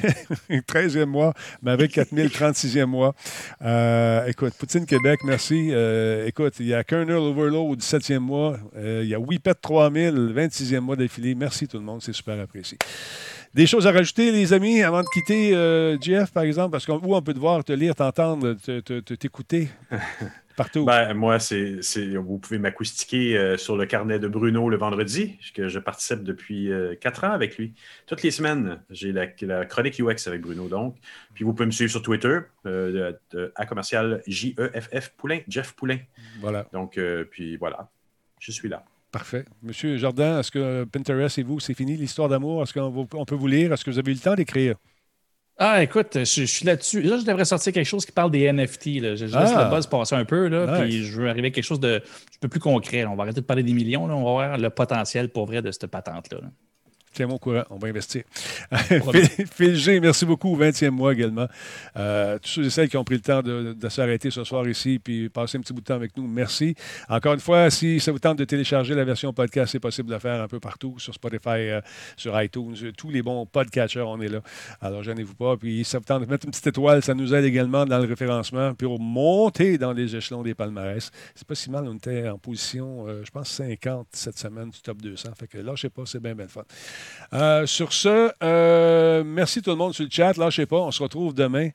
13e mois. Maverick 4000, 36e mois. Euh, écoute, Poutine Québec, merci. Euh, écoute, il y a Kernel Overload, 17e mois. Il y a Whippet 3000, 26e mois d'affilée. Merci tout le monde, c'est super apprécié. Des choses à rajouter, les amis, avant de quitter Jeff, par exemple, parce qu'on on peut te voir, te lire, t'entendre, te- te- te- t'écouter? partout. Ben, moi, c'est, vous pouvez m'acoustiquer euh, sur le carnet de Bruno le vendredi, que je participe depuis euh, quatre ans avec lui. Toutes les semaines, j'ai la, la chronique UX avec Bruno, donc. Puis vous pouvez me suivre sur Twitter, euh, à commercial J-E-F-F Poulain, Jeff Poulain. Voilà, Donc, puis voilà, je suis là. parfait. Monsieur Jordan, est-ce que Pinterest et vous, c'est fini l'histoire d'amour? Est-ce qu'on peut vous lire? Est-ce que vous avez eu le temps d'écrire? Ah, écoute, je, je suis là-dessus. Là, je devrais sortir quelque chose qui parle des NFT. Là. Je, je laisse Ah. le buzz passer un peu, là, Nice. puis je veux arriver à quelque chose de un peu plus concret. là. On va arrêter de parler des millions. Là. On va voir le potentiel pour vrai de cette patente-là. là. Tiens-moi au courant, on va investir. Phil, G, merci beaucoup, 20e mois également. Euh, tous ceux et celles qui ont pris le temps de, de s'arrêter ce soir ici puis passer un petit bout de temps avec nous, merci. Encore une fois, si ça vous tente de télécharger la version podcast, c'est possible de le faire un peu partout, sur Spotify, euh, sur iTunes, euh, tous les bons podcatchers, on est là. Alors, gênez-vous pas. Puis, si ça vous tente de mettre une petite étoile, ça nous aide également dans le référencement, puis pour monter dans les échelons des palmarès. C'est pas si mal, on était en position, euh, je pense, 50 cette semaine du top 200. Fait que lâchez pas, c'est bien, bien fun. Euh, sur ce, euh, merci tout le monde sur le chat. Lâchez pas, on se retrouve demain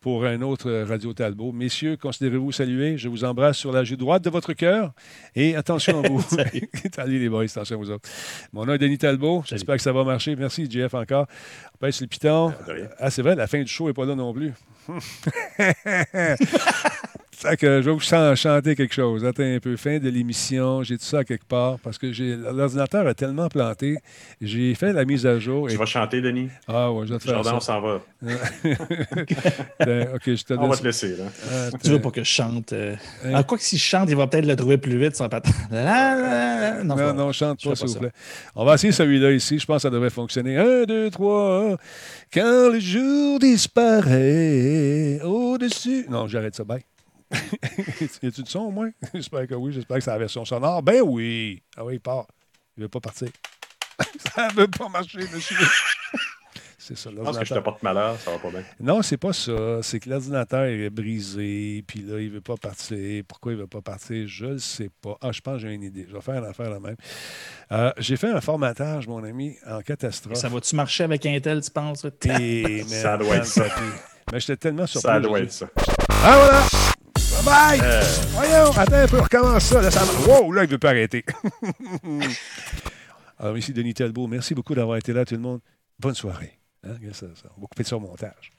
pour un autre Radio Talbot. Messieurs, considérez-vous salués. Je vous embrasse sur la joue droite de votre cœur. Et attention à vous. Salut les boys, attention à vous autres. Mon nom est Denis Talbot. J'espère que ça va marcher. Merci, JF, encore. On baisse le piton. Rien. Ah, c'est vrai, la fin du show n'est pas là non plus. Fait que je vais vous chan- chanter quelque chose. Attends un peu. Fin de l'émission. J'ai tout ça quelque part parce que l'ordinateur a tellement planté. J'ai fait la mise à jour. Tu et- vas chanter, Denis? Ah ouais, je vais te faire Jordan, on ça. s'en va. Ben, OK, je te On va te laisser, là. Attends. Tu veux pas que je chante. euh, Hein? ah, quoi que si je chante, il va peut-être le trouver plus vite sans patin. Non, Non, non, chante pas, s'il vous plaît. On va essayer celui-là ici. Je pense que ça devrait fonctionner. Un, deux, trois. Quand le jour disparaît au-dessus. Non, j'arrête ça. Bye. y a-tu du son au moins? J'espère que oui. J'espère que c'est la version sonore. Ben oui. Ah oui, il part. Il veut pas partir. ça veut pas marcher, monsieur. c'est ça, Je pense que je te porte malheur, ça va pas bien. Non, c'est pas ça. C'est que l'ordinateur est brisé, puis là, il veut pas partir. Pourquoi il veut pas partir? Je le sais pas. Ah, je pense que j'ai une idée. Je vais faire une affaire la même. Euh, j'ai fait un formatage, mon ami, en catastrophe. Ça va-tu marcher avec Intel, tu penses? Et, mais, Ça doit être ça. Mais j'étais tellement surpris. Ça doit être ça. Ah, voilà! Bye bye! Voyons, attends un peu, recommence ça. Là, ça... Wow, là, il veut pas arrêter. Alors, ici Denis Talbot. Merci beaucoup d'avoir été là, tout le monde. Bonne soirée. Hein, ça, ça. On va couper ça au montage.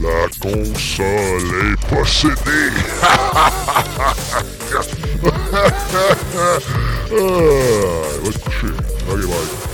La console est possédée. ah, va te coucher. Bye.